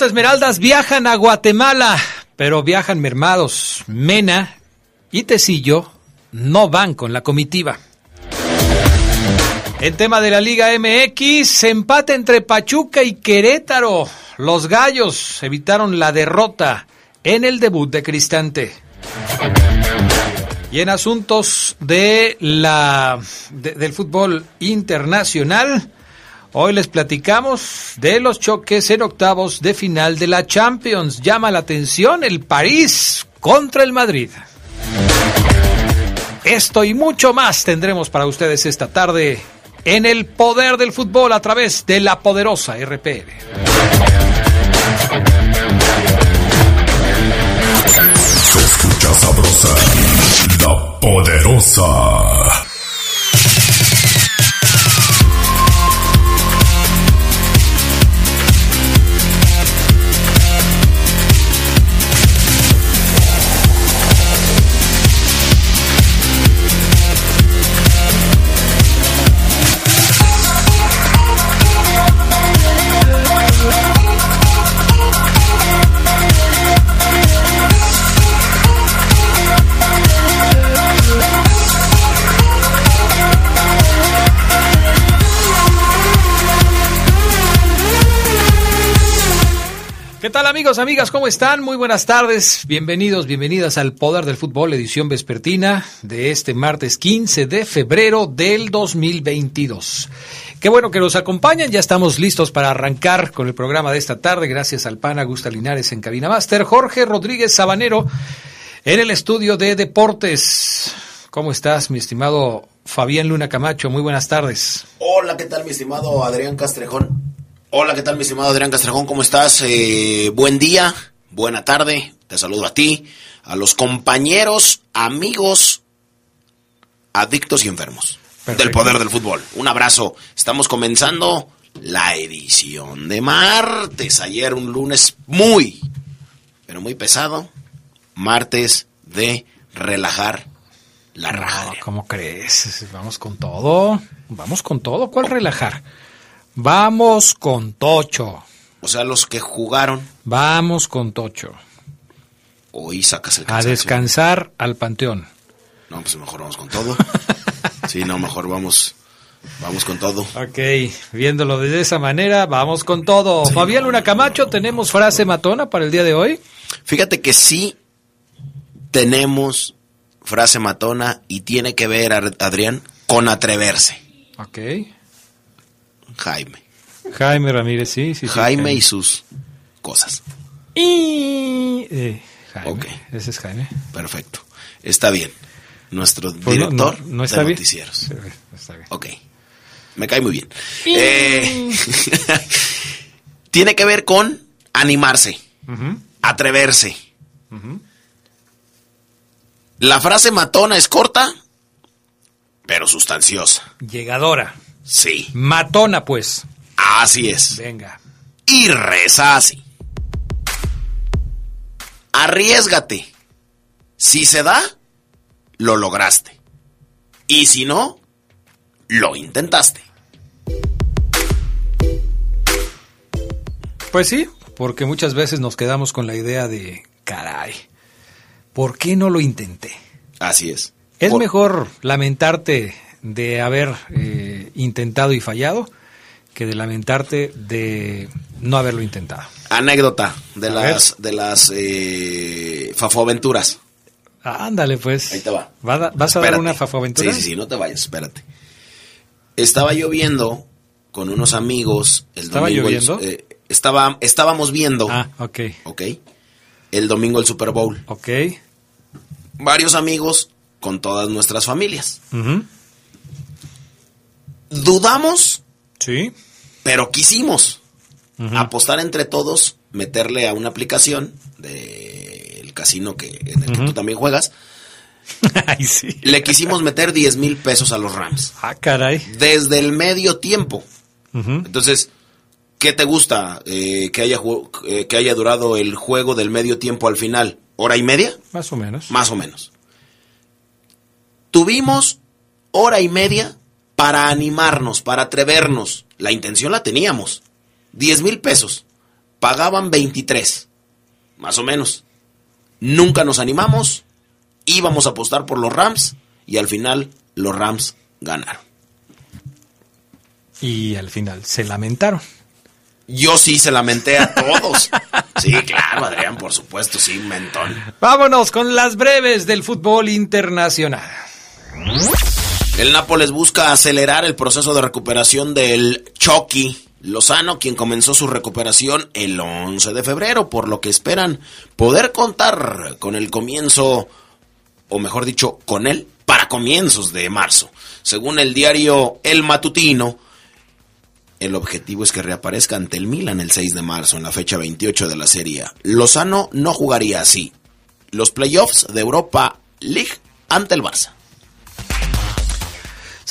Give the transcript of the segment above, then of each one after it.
Esmeraldas viajan a Guatemala, pero viajan mermados. Mena y Tecillo no van con la comitiva. En tema de la Liga MX, empate entre Pachuca y Querétaro. Los gallos evitaron la derrota en el debut de Cristante. Y en asuntos de la, de- del fútbol internacional, Hoy les platicamos de los choques en octavos de final de la Champions. Llama la atención el París contra el Madrid. Esto y mucho más tendremos para ustedes esta tarde en el poder del fútbol a través de la poderosa RPL. Se escucha sabrosa, la poderosa. Amigos, amigas? ¿Cómo están? Muy buenas tardes. Bienvenidos, bienvenidas al Poder del Fútbol, edición vespertina de este martes 15 de febrero del 2022. Qué bueno que nos acompañan. Ya estamos listos para arrancar con el programa de esta tarde. Gracias al PAN Augusta Linares en Cabina Master. Jorge Rodríguez Sabanero en el estudio de deportes. ¿Cómo estás, mi estimado Fabián Luna Camacho? Muy buenas tardes. Hola, ¿qué tal mi estimado Adrián Castrejón? Hola, ¿qué tal mi estimado Adrián Castrejón? ¿Cómo estás? Eh, buen día, buena tarde, te saludo a ti, a los compañeros, amigos, adictos y enfermos Perfecto. del poder del fútbol. Un abrazo, estamos comenzando la edición de martes. Ayer un lunes muy, pero muy pesado, martes de relajar la raja. No. ¿Cómo crees? Vamos con todo. Vamos con todo. ¿Cuál relajar? Vamos con Tocho. O sea, los que jugaron, Vamos con Tocho. hoy sacas el A cansancio. descansar al panteón. No, pues mejor vamos con todo. Sí, no, mejor vamos, vamos con todo. Ok, viéndolo de esa manera, vamos con todo. Fabián Luna Camacho, ¿tenemos frase matona para el día de hoy? Fíjate que sí tenemos frase matona y tiene que ver, Adrián, con atreverse. Ok. Jaime. Jaime Ramírez, sí, sí. sí, Jaime y sus cosas. Y... eh, Jaime. Ese es Jaime. Perfecto. Está bien. Nuestro Pues no, director no, no está de bien. noticieros. Está bien. Ok. Me cae muy bien. Eh, tiene que ver con animarse, atreverse. La frase matona es corta, pero sustanciosa. Llegadora. Sí, Matona, pues. así es. Venga. Y reza así. Arriesgate. Si se da, lo lograste. Y si no, lo intentaste. Pues sí, porque muchas veces nos quedamos con la idea de, caray, ¿por qué no lo intenté? Así es. Es Por- mejor lamentarte de haber eh, intentado y fallado que de lamentarte de no haberlo intentado. Anécdota de A las, de las eh, fafoaventuras. Ándale, pues. Ahí te va. ¿Va a da- ¿Vas a dar una fafaventura? Sí, sí, sí, no te vayas, espérate. Estaba lloviendo con unos amigos. El ¿Estaba domingo, el- lloviendo? eh, Estaba, estábamos viendo, Ah, ok. ¿ok? El domingo el Super Bowl. Ok. Varios amigos con todas nuestras familias. Ujú. Dudamos, Sí. pero quisimos apostar entre todos, meterle a una aplicación del casino que, en el que tú también juegas. Ay, sí. Le quisimos meter 10 mil pesos a los Rams. Ah, caray. Desde el medio tiempo. Entonces, ¿qué te gusta eh, que, haya, eh, que haya durado el juego del medio tiempo al final? ¿Hora y media? Más o menos. Más o menos. Tuvimos hora y media para animarnos, para atrevernos. La intención la teníamos. 10 mil pesos. Pagaban 23. Más o menos. Nunca nos animamos. Íbamos a apostar por los Rams. Y al final los Rams ganaron. Y al final se lamentaron. Yo sí se lamenté a todos. Sí, claro, Adrián, por supuesto, sí, mentón. Vámonos con las breves del fútbol internacional. El Nápoles busca acelerar el proceso de recuperación del Chucky Lozano, quien comenzó su recuperación el 11 de febrero, por lo que esperan poder contar con el comienzo, o mejor dicho, con él para comienzos de marzo. Según el diario El Matutino, el objetivo es que reaparezca ante el Milan el 6 de marzo, en la fecha 28 de la Serie. Lozano no jugaría así. Los playoffs de Europa League ante el Barça.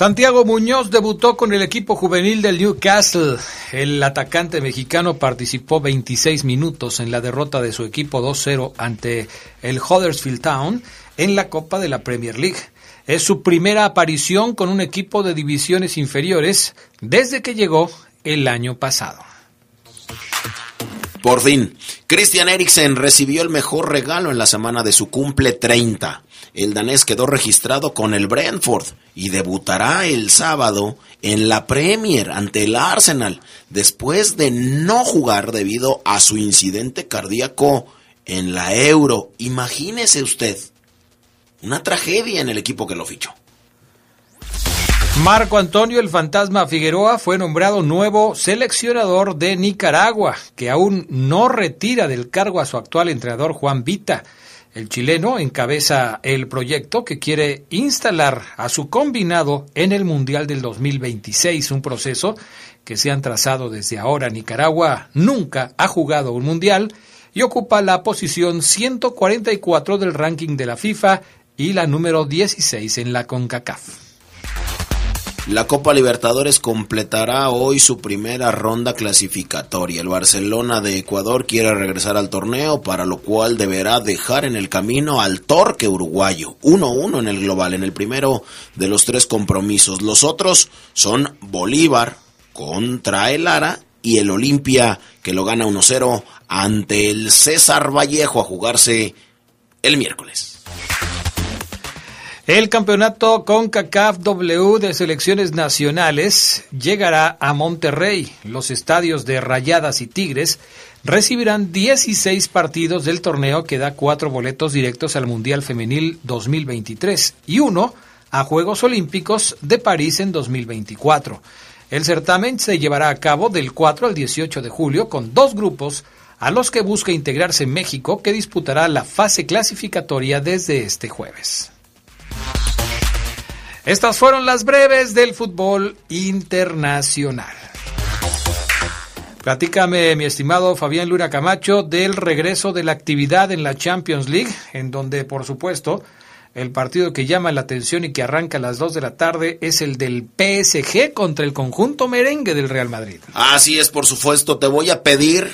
Santiago Muñoz debutó con el equipo juvenil del Newcastle. El atacante mexicano participó 26 minutos en la derrota de su equipo 2-0 ante el Huddersfield Town en la Copa de la Premier League. Es su primera aparición con un equipo de divisiones inferiores desde que llegó el año pasado. Por fin, Christian Eriksen recibió el mejor regalo en la semana de su cumple 30. El danés quedó registrado con el Brentford y debutará el sábado en la Premier ante el Arsenal, después de no jugar debido a su incidente cardíaco en la Euro. Imagínese usted, una tragedia en el equipo que lo fichó. Marco Antonio el Fantasma Figueroa fue nombrado nuevo seleccionador de Nicaragua, que aún no retira del cargo a su actual entrenador Juan Vita. El chileno encabeza el proyecto que quiere instalar a su combinado en el Mundial del 2026, un proceso que se han trazado desde ahora. Nicaragua nunca ha jugado un Mundial y ocupa la posición 144 del ranking de la FIFA y la número 16 en la CONCACAF. La Copa Libertadores completará hoy su primera ronda clasificatoria. El Barcelona de Ecuador quiere regresar al torneo, para lo cual deberá dejar en el camino al Torque uruguayo. 1-1 en el global, en el primero de los tres compromisos. Los otros son Bolívar contra el Lara y el Olimpia, que lo gana 1-0 ante el César Vallejo a jugarse el miércoles. El campeonato CONCACAF W de selecciones nacionales llegará a Monterrey. Los estadios de Rayadas y Tigres recibirán 16 partidos del torneo que da cuatro boletos directos al Mundial Femenil 2023 y uno a Juegos Olímpicos de París en 2024. El certamen se llevará a cabo del 4 al 18 de julio con dos grupos a los que busca integrarse México que disputará la fase clasificatoria desde este jueves. Estas fueron las breves del fútbol internacional. Platícame, mi estimado Fabián Luna Camacho, del regreso de la actividad en la Champions League, en donde, por supuesto, el partido que llama la atención y que arranca a las 2 de la tarde es el del PSG contra el conjunto merengue del Real Madrid. Así es, por supuesto, te voy a pedir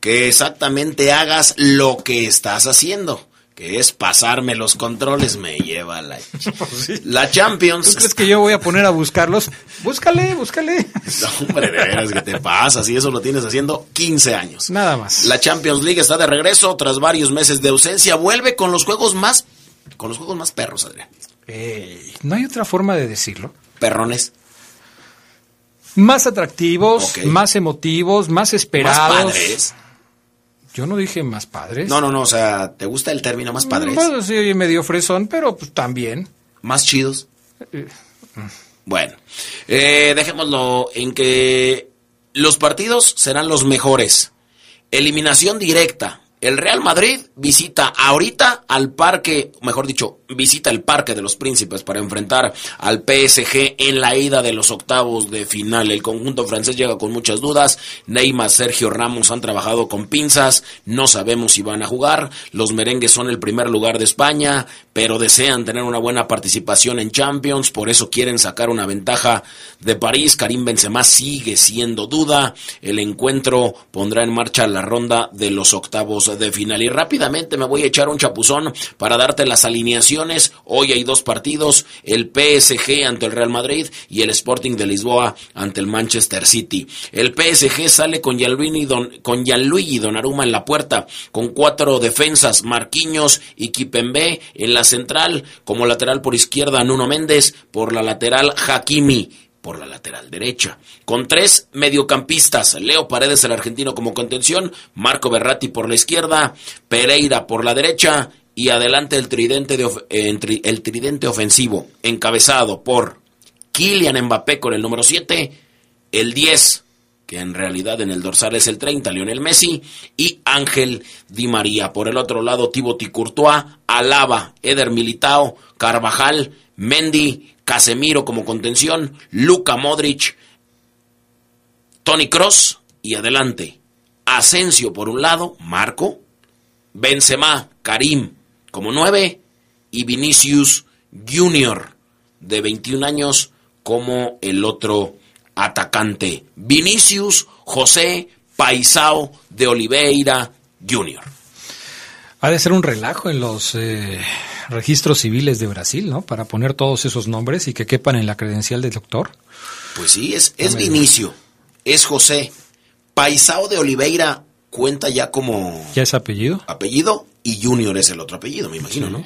que exactamente hagas lo que estás haciendo, que es pasarme los controles, me lleva la, la Champions. ¿Tú crees que yo voy a poner a buscarlos? Búscale, búscale. No, hombre, de veras, ¿qué te pasa? Si eso lo tienes haciendo 15 años. Nada más. La Champions League está de regreso tras varios meses de ausencia. Vuelve con los juegos más, con los juegos más perros, Adrián. No hay otra forma de decirlo. Perrones. Más atractivos, más emotivos, más Más esperados. padres. Yo no dije más padres. No, no, no, o sea, ¿te gusta el término más padres? Sí, medio fresón, pero pues también. Más chidos. Eh, Bueno, eh, dejémoslo en que los partidos serán los mejores. Eliminación directa. El Real Madrid visita ahorita al parque, mejor dicho, visita el Parque de los Príncipes para enfrentar al PSG en la ida de los octavos de final. El conjunto francés llega con muchas dudas. Neymar, Sergio Ramos han trabajado con pinzas. No sabemos si van a jugar. Los merengues son el primer lugar de España, pero desean tener una buena participación en Champions. Por eso quieren sacar una ventaja de París. Karim Benzema sigue siendo duda. El encuentro pondrá en marcha la ronda de los octavos de final. Y rápidamente me voy a echar un chapuzón para darte las alineaciones. Hoy hay dos partidos, el PSG ante el Real Madrid y el Sporting de Lisboa ante el Manchester City. El PSG sale con Gianluigi, Don, con Gianluigi Donnarumma en la puerta, con cuatro defensas, Marquinhos y Kipembe en la central, como lateral por izquierda Nuno Méndez, por la lateral Hakimi por la lateral derecha. Con tres mediocampistas, Leo Paredes el argentino como contención, Marco Berratti por la izquierda, Pereira por la derecha y adelante el tridente, de el tridente ofensivo, encabezado por Kylian Mbappé con el número 7, el 10, que en realidad en el dorsal es el 30, Lionel Messi, y Ángel Di María. Por el otro lado, Thibaut Courtois, Alaba, Eder Militao, Carvajal, Mendy, Casemiro como contención, Luca Modric, Tony Cross y adelante. Asensio por un lado, Marco, Benzema, Karim como nueve y Vinicius Junior de 21 años como el otro atacante. Vinicius José Paisao de Oliveira Junior. Ha de ser un relajo en los eh, registros civiles de Brasil, ¿no? Para poner todos esos nombres y que quepan en la credencial del doctor. Pues sí, es, es Vinicio, es José. Paisao de Oliveira cuenta ya como... ¿Ya es apellido? Apellido y Junior es el otro apellido, me imagino, ¿no?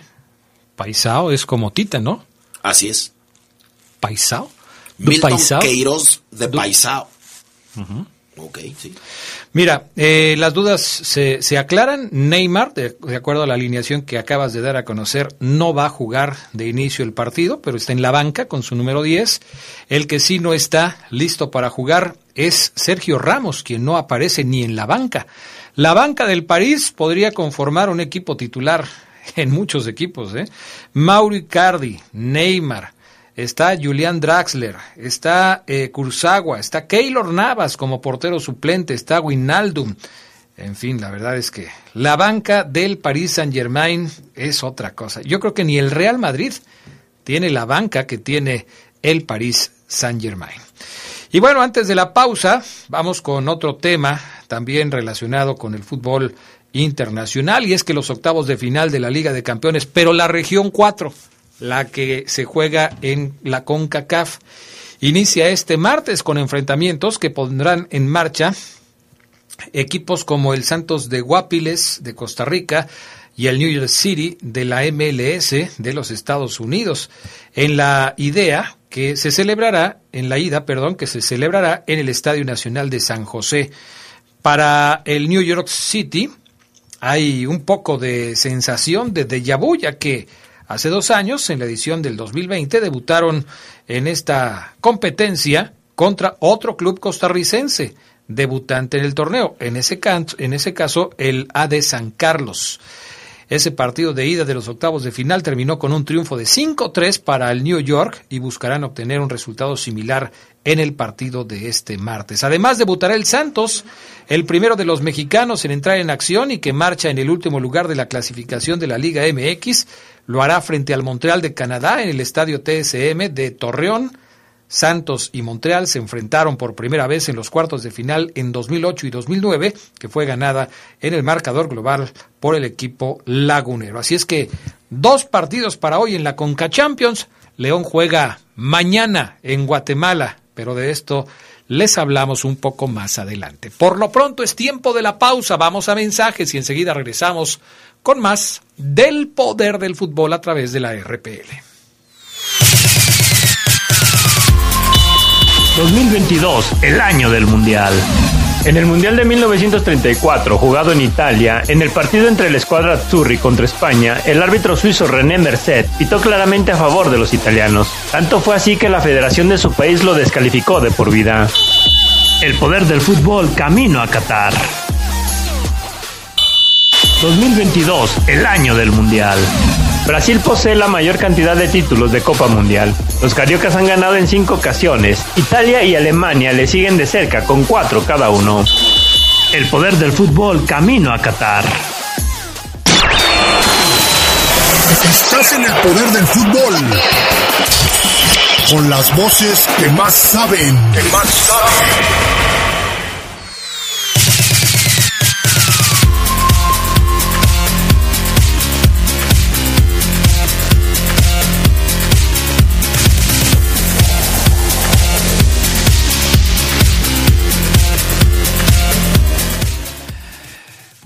Paisao es como Tita, ¿no? Así es. ¿Paisao? Milton Paisao? Queiroz de Paisao. Ok, sí. Mira, eh, las dudas se, se aclaran. Neymar, de, de, acuerdo a la alineación que acabas de dar a conocer, no va a jugar de inicio el partido, pero está en la banca con su número 10. El que sí no está listo para jugar es Sergio Ramos, quien no aparece ni en la banca. La banca del París podría conformar un equipo titular en muchos equipos. ¿eh? Mauro Icardi, Neymar, está Julián Draxler, está eh, está Keylor Navas como portero suplente, está Winaldum. En fin, la verdad es que la banca del Paris Saint Germain es otra cosa. Yo creo que ni el Real Madrid tiene la banca que tiene el Paris Saint Germain. Y bueno, antes de la pausa, vamos con otro tema también relacionado con el fútbol internacional y es que los octavos de final de la Liga de Campeones, pero la región 4 la que se juega en la CONCACAF. Inicia este martes con enfrentamientos que pondrán en marcha equipos como el Santos de Guapiles de Costa Rica y el New York City de la MLS de los Estados Unidos en la idea que se celebrará en la ida, perdón, que se celebrará en el Estadio Nacional de San José. Para el New York City hay un poco de sensación de déjà que Hace dos años, en la edición del 2020, debutaron en esta competencia contra otro club costarricense, debutante en el torneo, en ese, en ese caso el AD San Carlos. Ese partido de ida de los octavos de final terminó con un triunfo de 5-3 para el New York y buscarán obtener un resultado similar en el partido de este martes. Además debutará el Santos, el primero de los mexicanos en entrar en acción y que marcha en el último lugar de la clasificación de la Liga MX, lo hará frente al Montreal de Canadá en el estadio TSM de Torreón. Santos y Montreal se enfrentaron por primera vez en los cuartos de final en 2008 y 2009, que fue ganada en el marcador global por el equipo lagunero. Así es que dos partidos para hoy en la Conca Champions. León juega mañana en Guatemala, pero de esto les hablamos un poco más adelante. Por lo pronto es tiempo de la pausa, vamos a mensajes y enseguida regresamos con más del poder del fútbol a través de la RPL. 2022, el año del Mundial. En el Mundial de 1934, jugado en Italia, en el partido entre la escuadra Azzurri contra España, el árbitro suizo René Merced pitó claramente a favor de los italianos. Tanto fue así que la federación de su país lo descalificó de por vida. El poder del fútbol camino a Qatar. 2022, el año del Mundial. Brasil posee la mayor cantidad de títulos de Copa Mundial. Los cariocas han ganado en cinco ocasiones. Italia y Alemania le siguen de cerca con cuatro cada uno. El poder del fútbol camino a Qatar. Estás en el poder del fútbol. Con las voces que más saben. Que más saben.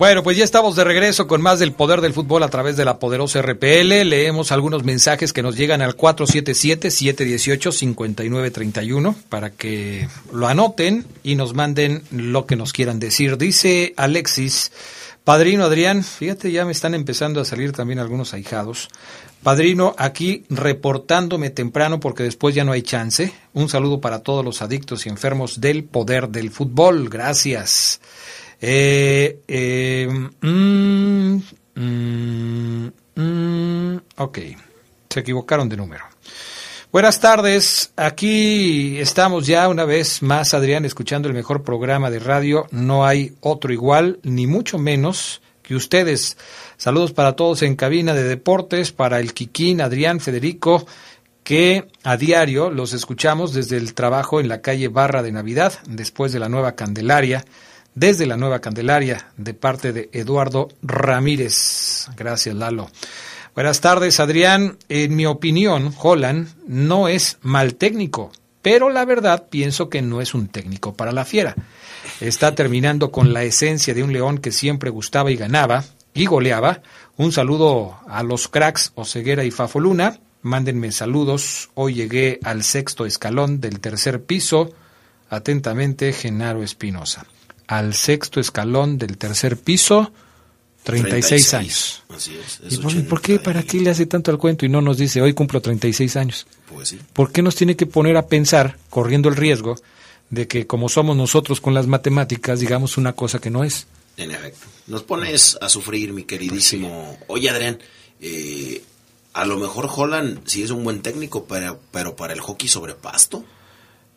Bueno, pues ya estamos de regreso con más del poder del fútbol a través de la poderosa RPL. Leemos algunos mensajes que nos llegan al 477-718-5931 para que lo anoten y nos manden lo que nos quieran decir. Dice Alexis, Padrino Adrián, fíjate, ya me están empezando a salir también algunos ahijados. Padrino, aquí reportándome temprano porque después ya no hay chance. Un saludo para todos los adictos y enfermos del poder del fútbol. Gracias. Eh, eh, mm, mm, mm, ok, se equivocaron de número. Buenas tardes, aquí estamos ya una vez más, Adrián, escuchando el mejor programa de radio. No hay otro igual, ni mucho menos que ustedes. Saludos para todos en cabina de deportes, para el Kikín, Adrián, Federico, que a diario los escuchamos desde el trabajo en la calle Barra de Navidad, después de la nueva Candelaria desde la Nueva Candelaria de parte de Eduardo Ramírez. Gracias, Lalo. Buenas tardes, Adrián. En mi opinión, Holland no es mal técnico, pero la verdad pienso que no es un técnico para la fiera. Está terminando con la esencia de un león que siempre gustaba y ganaba y goleaba. Un saludo a los cracks Oceguera y Fafoluna. Mándenme saludos. Hoy llegué al sexto escalón del tercer piso. Atentamente, Genaro Espinosa al sexto escalón del tercer piso, 36, años. Así es. ¿Y por, por, qué, para qué le hace tanto al cuento y no nos dice, hoy cumplo 36 años? Pues sí. ¿Por qué nos tiene que poner a pensar, corriendo el riesgo, de que como somos nosotros con las matemáticas, digamos una cosa que no es? En efecto. Nos pones a sufrir, mi queridísimo. Pues sí. Oye, Adrián, eh, a lo mejor Holland sí es un buen técnico, pero, pero para el hockey sobre pasto.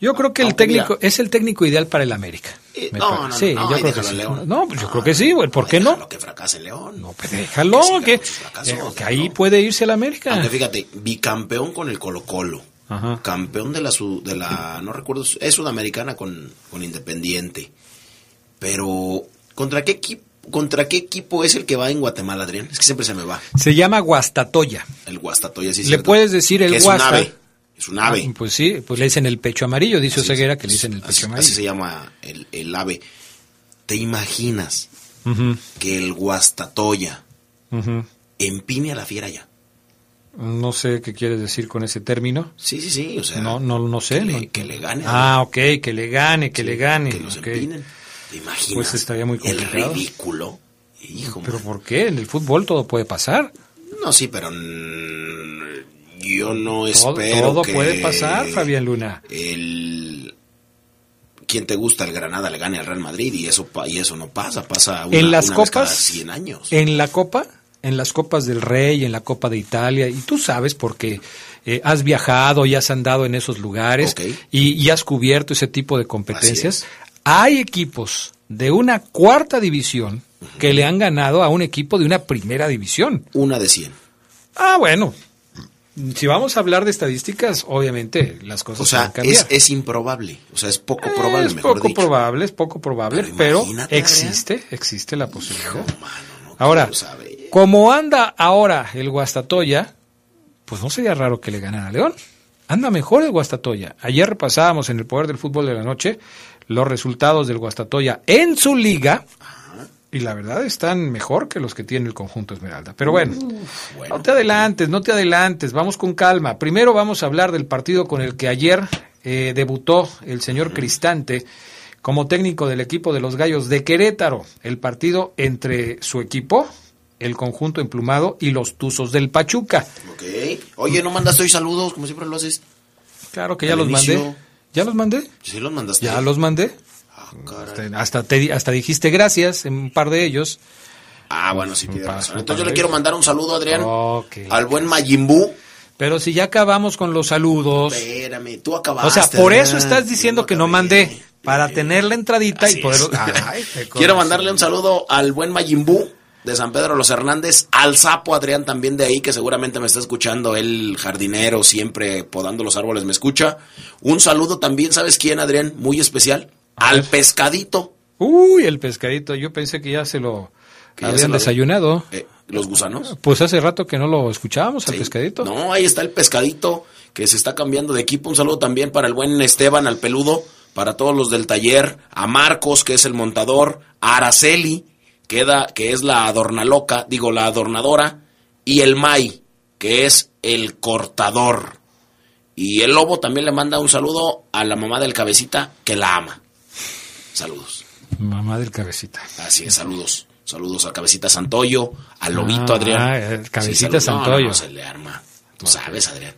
Yo creo que el técnico es el técnico ideal para el América. Eh, no, no, sí, no, yo creo que sí. No, pues yo creo que sí, güey. ¿Por qué no? que fracase León. No, pues déjalo, que, que, que ahí puede irse el América. Aunque fíjate, bicampeón con el Colo Colo. Ajá. Campeón de la, de la, no recuerdo, es sudamericana con, con Independiente. Pero, ¿contra qué equipo? ¿Contra qué equipo es el que va en Guatemala, Adrián? Es que siempre se me va. Se llama Guastatoya. El Guastatoya, sí. Le puedes decir el Guasta. Es un ave. Ah, pues sí, pues le dicen el pecho amarillo, dice así, Oseguera que le dicen el pecho así, amarillo. Así se llama el, el ave. ¿Te imaginas uh -huh. que el Guastatoya uh -huh. empine a la fiera ya? No sé qué quieres decir con ese término. Sí, sí, sí. O sea, no, no, no sé. Que, no. Le, que le gane. Ah, ok, que le gane, que sí, le gane. Que los okay. empinen. ¿Te imaginas? Pues estaría muy complicado. El ridículo. Hijo, ¿Pero man. por qué? En el fútbol todo puede pasar. No, sí, pero yo no espero todo, todo que puede pasar, Fabián Luna. El quien te gusta el Granada le gane al Real Madrid y eso y eso no pasa, pasa una, en las una copas, vez cada 100 años. En la Copa, en las Copas del Rey, en la Copa de Italia y tú sabes porque eh, has viajado y has andado en esos lugares okay. y, y, has cubierto ese tipo de competencias. Hay equipos de una cuarta división uh -huh. que le han ganado a un equipo de una primera división. Una de 100. Ah, bueno, si vamos a hablar de estadísticas, obviamente las cosas o sea, cambiar. Es, es, improbable, o sea, es poco probable, es mejor poco dicho. probable, es poco probable, pero, pero existe, existe la posibilidad. Hijo, mano, no ahora, como anda ahora el Guastatoya, pues no sería raro que le ganara a León. Anda mejor el Guastatoya. Ayer repasábamos en el poder del fútbol de la noche los resultados del Guastatoya en su liga y la verdad están mejor que los que tiene el conjunto Esmeralda. Pero bueno, Uf, bueno, no te adelantes, no te adelantes, vamos con calma. Primero vamos a hablar del partido con el que ayer eh, debutó el señor Cristante como técnico del equipo de los Gallos de Querétaro. El partido entre su equipo, el conjunto emplumado y los Tuzos del Pachuca. Ok. Oye, ¿no mandaste hoy saludos como siempre lo haces? Claro que ya los inicio. mandé. ¿Ya los mandé? Sí, los mandaste. ¿Ya los mandé? Este, hasta, te, hasta dijiste gracias en un par de ellos. Ah, bueno, sí, tiene razón. Entonces yo le quiero mandar un saludo, Adrián, al buen Mayimbu. Pero si ya acabamos con los saludos. Espérame, tú acabaste. O sea, por eso estás diciendo que no mandé. Para tener la entradita y poder. Ay. Quiero mandarle un saludo al buen Mayimbu de San Pedro Los Hernández, al sapo Adrián también de ahí, que seguramente me está escuchando, el jardinero, siempre podando los árboles, me escucha. Un saludo también, ¿sabes quién, Adrián? Muy especial. Al pescadito. Uy, el pescadito. Yo pensé que ya se lo Que habían se lo había- desayunado. Eh, Los gusanos. Pues hace rato que no lo escuchábamos al Sí. pescadito. No, ahí está el pescadito que se está cambiando de equipo. Un saludo también para el buen Esteban, al peludo, para todos los del taller, a Marcos, que es el montador, a Araceli, que es la adornaloca, digo, la adornadora, y el Mai, que es el cortador. Y el lobo también le manda un saludo a la mamá del cabecita, que la ama. Saludos. Mamá del cabecita. Así es, saludos. Saludos a Cabecita Santoyo, al Lobito Ah, Adrián. ah, el Cabecita saludos. No, no, Santoyo. no, se le arma. Tú sabes, Adrián.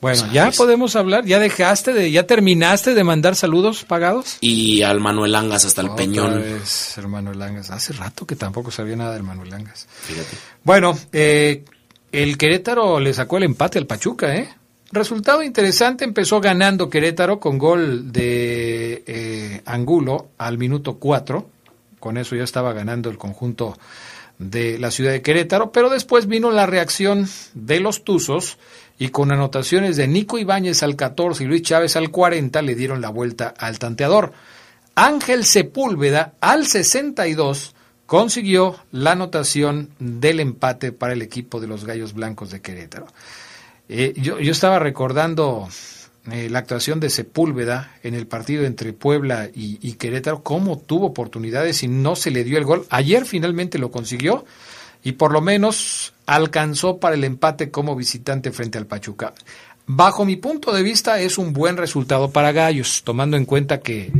Bueno, Sabes. ya podemos hablar. ¿Ya dejaste de, ya terminaste de mandar saludos pagados? Y al Manuel Angas hasta el Otra Peñón. vez, hermano Langas. Hace rato que tampoco sabía nada del Manuel Langas. Fíjate. Bueno, eh, el Querétaro le sacó el empate al Pachuca, ¿eh? Resultado interesante, empezó ganando Querétaro con gol de eh, Angulo al minuto 4. Con eso ya estaba ganando el conjunto de la ciudad de Querétaro, pero después vino la reacción de los Tuzos y con anotaciones de Nico Ibáñez al 14 y Luis Chávez al 40 le dieron la vuelta al tanteador. Ángel Sepúlveda al 62 consiguió la anotación del empate para el equipo de los Gallos Blancos de Querétaro. Eh, yo, yo estaba recordando eh, la actuación de Sepúlveda en el partido entre Puebla y, y Querétaro, cómo tuvo oportunidades y no se le dio el gol. Ayer finalmente lo consiguió y por lo menos alcanzó para el empate como visitante frente al Pachuca. Bajo mi punto de vista es un buen resultado para Gallos, tomando en cuenta que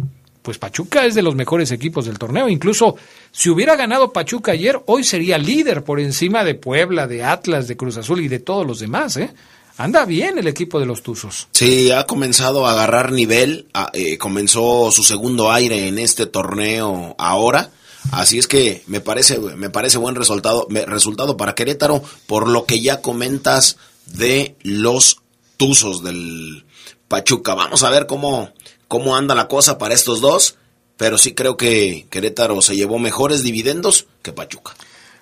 pues Pachuca es de los mejores equipos del torneo. Incluso si hubiera ganado Pachuca ayer, hoy sería líder por encima de Puebla, de Atlas, de Cruz Azul y de todos los demás. ¿eh? Anda bien el equipo de los Tuzos. Sí, ha comenzado a agarrar nivel. eh, comenzó su segundo aire en este torneo ahora. Así es que me parece, me parece buen resultado, resultado para Querétaro por lo que ya comentas de los Tuzos del Pachuca. Vamos a ver cómo, cómo anda la cosa para estos dos. Pero sí creo que Querétaro se llevó mejores dividendos que Pachuca.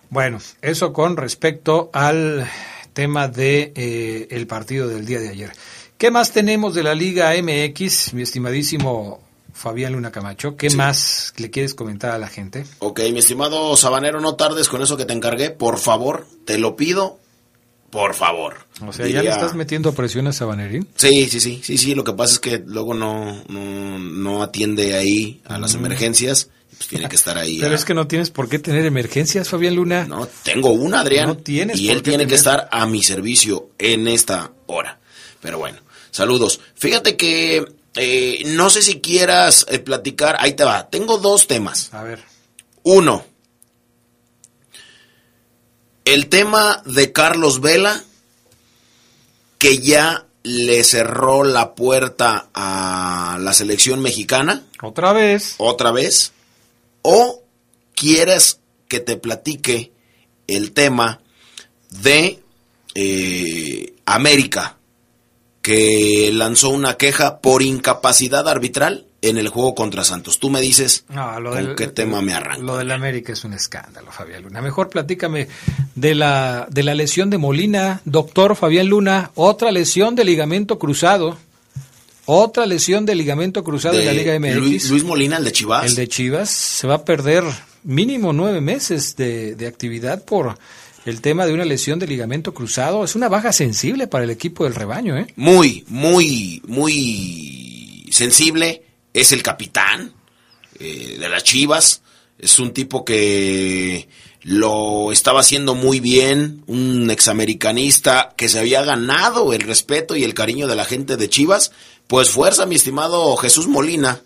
Bueno, eso con respecto al tema de eh, el partido del día de ayer. ¿Qué más tenemos de la Liga MX, mi estimadísimo Fabián Luna Camacho? ¿Qué más le quieres comentar a la gente? Ok, mi estimado Sabanero, no tardes con eso que te encargué. Por favor, te lo pido. Por favor. O sea, ya le estás metiendo presión a Sabanerín. Sí, sí, sí, sí, sí. Lo que pasa es que luego no, no, no atiende ahí a las emergencias. Pues tiene que estar ahí. Mm. Pero a- es que no tienes por qué tener emergencias, Fabián Luna. No, tengo una, Adrián. No tienes y por él qué tiene que estar a mi servicio en esta hora. Pero bueno, saludos. Fíjate que eh, no sé si quieras eh, platicar. Ahí te va. Tengo dos temas. A ver. Uno, el tema de Carlos Vela, que ya le cerró la puerta a la selección mexicana, Otra vez. otra vez, o quieres que te platique el tema de eh, América, que lanzó una queja por incapacidad arbitral en el juego contra Santos. Tú me dices No, lo con del- qué tema me arranco. Lo del América es un escándalo, Fabián Luna. Mejor platícame de la, de la lesión de Molina, doctor Fabián Luna, otra lesión de ligamento cruzado, otra lesión de ligamento cruzado en la De Liga MX. Luis, Luis Molina, el de Chivas. El de Chivas se va a perder mínimo nueve meses de, de actividad por el tema de una lesión de ligamento cruzado. Es una baja sensible para el equipo del rebaño, ¿eh? Muy, muy, muy sensible. Es el capitán eh, de las Chivas. Es un tipo que lo estaba haciendo muy bien. Un examericanista que se había ganado el respeto y el cariño de la gente de Chivas. Pues fuerza, mi estimado Jesús Molina.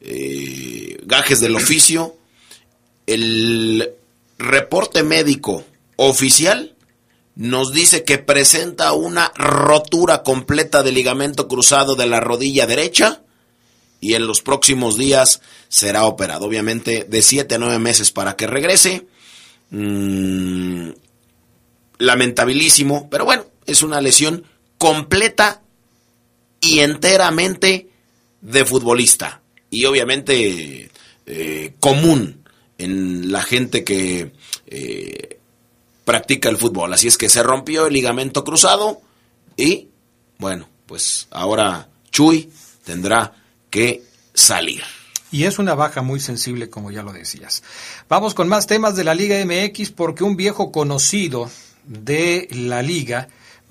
eh, gajes del oficio. El reporte médico oficial nos dice que presenta una rotura completa del ligamento cruzado de la rodilla derecha y en los próximos días será operado. Obviamente de 7 a 9 meses para que regrese. Mm, lamentabilísimo, pero bueno, es una lesión completa y enteramente de futbolista. Y obviamente eh, común en la gente que eh, practica el fútbol. Así es que se rompió el ligamento cruzado y bueno, pues ahora Chuy tendrá que salir. Y es una baja muy sensible, como ya lo decías. Vamos con más temas de la Liga MX porque un viejo conocido de la liga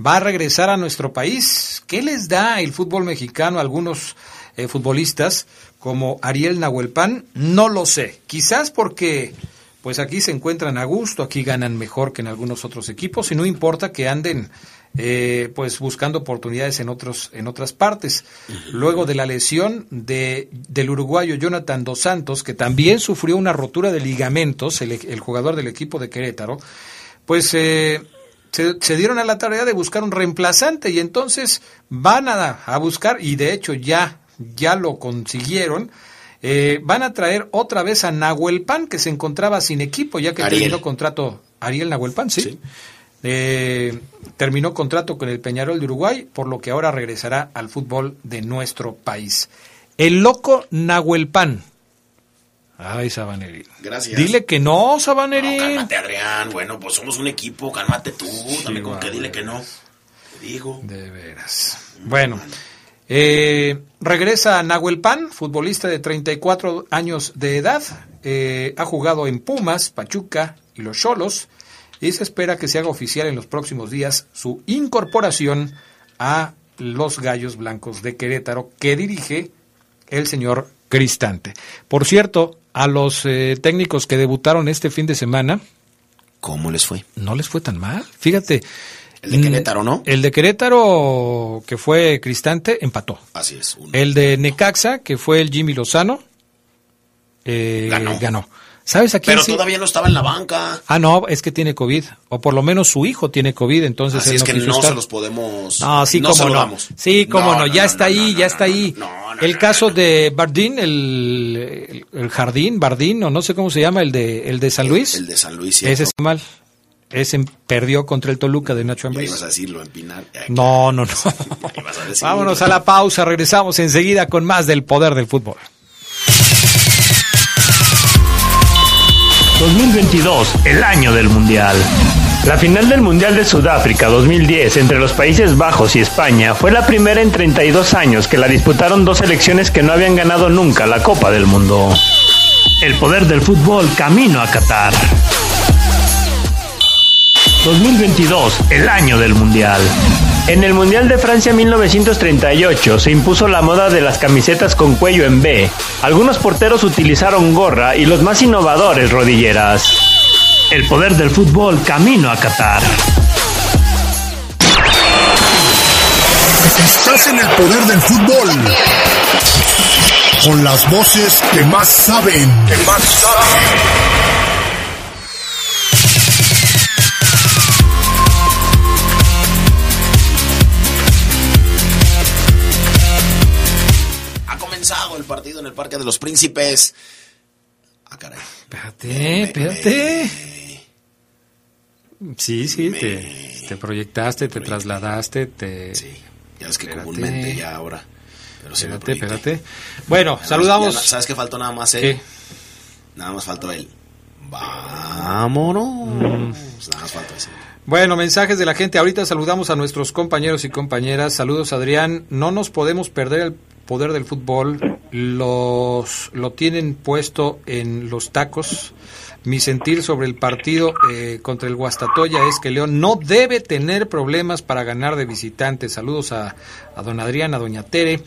va a regresar a nuestro país. ¿Qué les da el fútbol mexicano a algunos eh, futbolistas como Ariel Nahuelpan? No lo sé. Quizás porque pues aquí se encuentran a gusto, aquí ganan mejor que en algunos otros equipos y no importa que anden eh, pues buscando oportunidades en otros en otras partes. Luego de la lesión de, del uruguayo Jonathan Dos Santos, que también sufrió una rotura de ligamentos, el, el jugador del equipo de Querétaro, pues eh, se, dieron a la tarea de buscar un reemplazante y entonces van a, a buscar, y de hecho ya, ya lo consiguieron, eh, van a traer otra vez a Nahuel Pan, que se encontraba sin equipo, ya que terminó contrato. Ariel Nahuel Pan, sí. Eh, terminó contrato con el Peñarol de Uruguay, por lo que ahora regresará al fútbol de nuestro país. El loco Nahuel Pan. Ay, Sabanerín. Gracias. Dile que no, Sabanerín. No, cálmate, Adrián. Bueno, pues somos un equipo. Cálmate tú. También con que dile que no. Te digo. De veras. Bueno. Eh, regresa Nahuel Pan, futbolista de 34 años de edad. Eh, ha jugado en Pumas, Pachuca y los Cholos. Y se espera que se haga oficial en los próximos días su incorporación a los Gallos Blancos de Querétaro, que dirige el señor Cristante. Por cierto, a los eh, técnicos que debutaron este fin de semana. ¿Cómo les fue? No les fue tan mal. Fíjate. El de Querétaro, ¿no? El de Querétaro, que fue Cristante, empató. Así es. Uno. El de Necaxa, que fue el Jimmy Lozano, eh, Ganó. ganó. ¿Sabes a quién Pero sí? todavía no estaba en la banca. Ah, no, es que tiene COVID. O por lo menos su hijo tiene COVID, entonces Así él es no que no estar. se los podemos. No, sí, no cómo no. damos. Sí, cómo no, ya está ahí, ya está ahí. no, no, el caso de Bardín, el, el, el Jardín, Bardín, o no sé cómo se llama, el de, el de San Luis. El de San Luis, Ese ¿cierto? está mal. Ese perdió contra el Toluca de Nacho Ambriz. ibas a decirlo, empinar. No, no, no. a decirlo. Vámonos a la pausa, regresamos enseguida con más del poder del fútbol. 2022, el año del Mundial. La final del Mundial de Sudáfrica 2010 entre los Países Bajos y España fue la primera en 32 años que la disputaron dos selecciones que no habían ganado nunca la Copa del Mundo. El poder del fútbol camino a Qatar. 2022, el año del Mundial. En el Mundial de Francia 1938 se impuso la moda de las camisetas con cuello en B. Algunos porteros utilizaron gorra y los más innovadores rodilleras. El poder del fútbol camino a Qatar. Estás en el poder del fútbol. Con las voces que más saben. Que más saben. Partido en el Parque de los Príncipes. Ah, caray. Espérate, espérate. Sí, sí, te, te proyectaste, te trasladaste, te... Sí, ya es que Espérate. comúnmente ya ahora. Pero sí Espérate, espérate. Bueno, saludamos. ya ¿Sabes qué faltó nada más? ¿Qué? Él? Nada más faltó él. Vámonos. Mm. Nada más faltó ese. Bueno, mensajes de la gente. Ahorita saludamos a nuestros compañeros y compañeras. Saludos, Adrián. No nos podemos perder el poder del fútbol. Los lo tienen puesto en los tacos. Mi sentir sobre el partido eh, contra el Guastatoya es que León no debe tener problemas para ganar de visitante. Saludos a, don Adrián, a doña Tere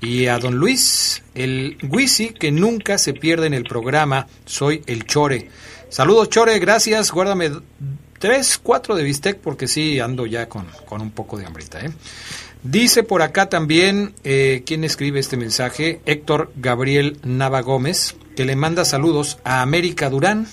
y a don Luis, el Wisi que nunca se pierde en el programa. Soy el Chore. Saludos, Chore, gracias. Guárdame tres, cuatro de bistec porque sí ando ya con, con un poco de hambrita. ¿eh? Dice por acá también, eh, ¿quién escribe este mensaje? Héctor Gabriel Nava Gómez, que le manda saludos a América Durán.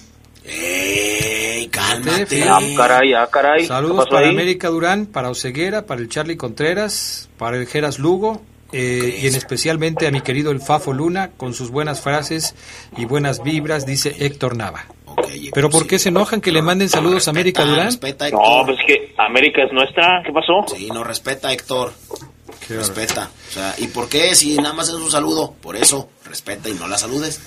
¡Ey, cálmate! Ah, caray, ah, caray. ¿Qué Saludos para ahí? América Durán, para Oceguera, para el Charlie Contreras, para el Geras Lugo eh, y en especialmente a mi querido el Fafo Luna con sus buenas frases y buenas vibras, dice Héctor Nava. ¿Pero por qué se enojan que le manden saludos a América Durán? Respeta, No, Héctor. pues que América es nuestra. ¿Qué pasó? Sí, no respeta, Héctor. Qué Respeta. O sea, ¿y por qué si nada más es un saludo? Por eso, respeta y no la saludes.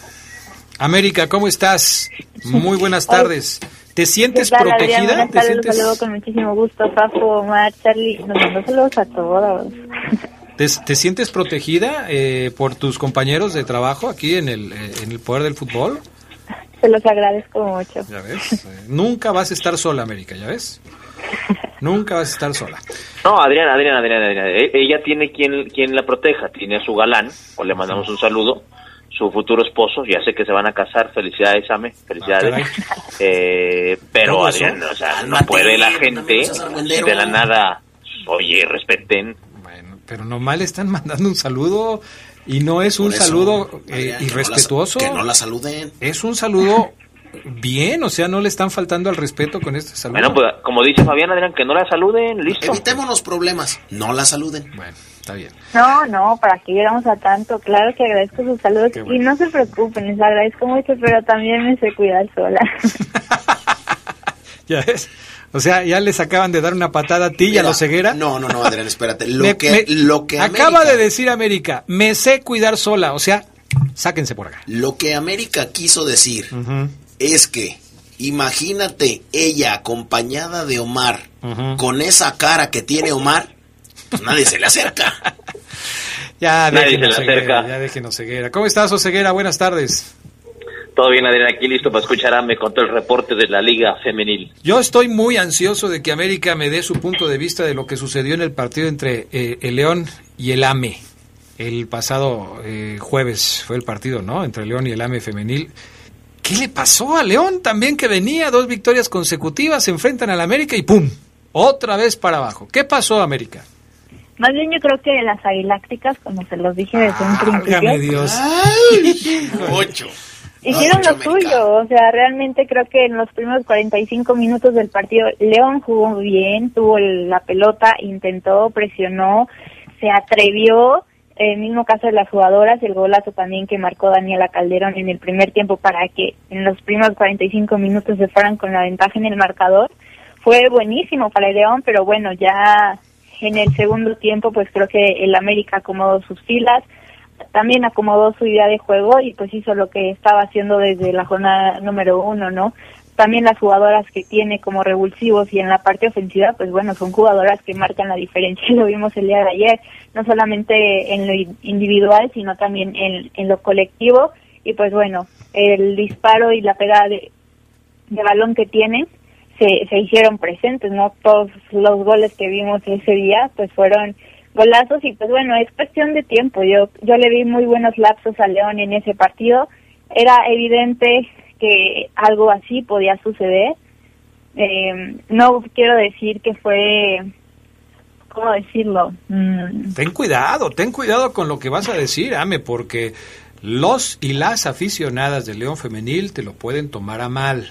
América, ¿cómo estás? Muy buenas tardes. ¿Te sientes ¿Qué tal, Adrián? protegida? Buenas ¿Te tardes, sientes, saludo con muchísimo gusto, Fafo, Omar, Charlie. Nos mando saludos a todos. te, te sientes protegida eh, por tus compañeros de trabajo aquí en el, eh, en el Poder del Fútbol? Se los agradezco mucho. Ya ves. Eh, nunca vas a estar sola, América, ¿ya ves? Nunca vas a estar sola. No, Adrián, Adrián, Adrián, Adrián. E- Ella tiene quien, quien la proteja. Tiene a su galán, o le mandamos un saludo. Su futuro esposo, ya sé que se van a casar. Felicidades, Ame. Felicidades. Ah, eh, pero. Adrián, o sea, no puede la gente de la nada. Oye, respeten. Bueno, pero nomás le están mandando un saludo y no es un eso, saludo eh, que no la- irrespetuoso. Que no la saluden. Es un saludo bien, o sea, no le están faltando al respeto con este saludo. Bueno, pues como dice Fabián, Adrián, que no la saluden. Listo. Evitémonos problemas. No la saluden. Bueno, está bien. No, no, para que llegamos a tanto. Claro que agradezco sus saludos bueno. y no se preocupen, les agradezco mucho, pero también me sé cuidar sola. Ya ves. O sea, ya les acaban de dar una patada a ti y a los ceguera. No, no, no, Adrián, espérate. Lo Me- que, me- lo que acaba de decir América, me sé cuidar sola, o sea, sáquense por acá. Lo que América quiso decir es que, imagínate ella acompañada de Omar, con esa cara que tiene Omar, pues nadie se le acerca. Ya Nadie déjenos se le ceguera, acerca. ya déjenos ceguera. ¿Cómo estás, Oseguera? Buenas tardes. Todo bien, Adrián, aquí listo para escuchar a Ame con todo el reporte de la Liga Femenil. Yo estoy muy ansioso de que América me dé su punto de vista de lo que sucedió en el partido entre eh, el León y el AME. El pasado eh, jueves fue el partido, ¿no? Entre León y el AME femenil. ¿Qué le pasó a León también que venía dos victorias consecutivas, se enfrentan al América y ¡pum! Otra vez para abajo. ¿Qué pasó, América? Más bien yo creo que las aguilácticas, como se los dije desde un Válgame principio, Dios. Ocho. Hicieron lo suyo. O sea, realmente creo que en los primeros 45 minutos del partido, León jugó bien, tuvo la pelota, intentó, presionó, se atrevió. El mismo caso de las jugadoras, el golazo también que marcó Daniela Calderón en el primer tiempo para que en los primeros 45 minutos se fueran con la ventaja en el marcador. Fue buenísimo para el León, pero bueno, ya en el segundo tiempo pues creo que el América acomodó sus filas, también acomodó su idea de juego y pues hizo lo que estaba haciendo desde la jornada número uno, ¿no? También las jugadoras que tiene como revulsivos y en la parte ofensiva, pues bueno, son jugadoras que marcan la diferencia, lo vimos el día de ayer, no solamente en lo in- individual, sino también en, en lo colectivo y pues bueno, el disparo y la pegada de, de balón que tienen se, se hicieron presentes, ¿no? Todos los goles que vimos ese día, pues fueron golazos y pues bueno, es cuestión de tiempo. Yo, yo le vi muy buenos lapsos a León en ese partido. Era evidente que algo así podía suceder. Eh, no quiero decir que fue, ¿cómo decirlo? Mm, Ten cuidado, ten cuidado con lo que vas a decir, Ame, porque los y las aficionadas del León Femenil te lo pueden tomar a mal.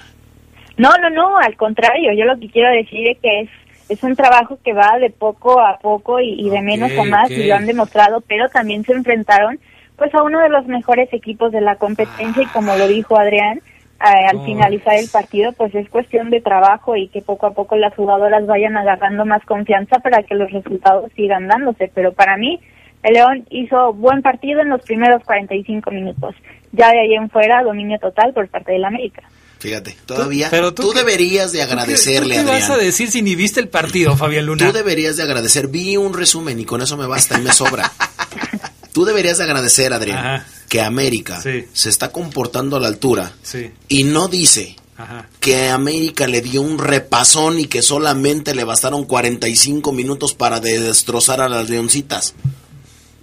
No, no, no, al contrario, yo lo que quiero decir es que es, es un trabajo que va de poco a poco y, y de menos a más y lo han demostrado, pero también se enfrentaron pues a uno de los mejores equipos de la competencia y como lo dijo Adrián, al Oh. finalizar el partido pues es cuestión de trabajo y que poco a poco las jugadoras vayan agarrando más confianza para que los resultados sigan dándose, pero para mí el León hizo buen partido en los primeros 45 minutos, ya de ahí en fuera dominio total por parte del América. Fíjate, todavía. pero tú, tú qué- deberías de agradecerle, ¿Tú qué vas a Adrián. decir si ni viste el partido, Fabián Luna? Tú deberías de agradecer. Vi un resumen y con eso me basta y me sobra. Tú deberías de agradecer, Adrián, Ajá. que América Sí. se está comportando a la altura Sí, y no dice ajá. que América le dio un repasón y que solamente le bastaron 45 minutos para de- destrozar a las leoncitas.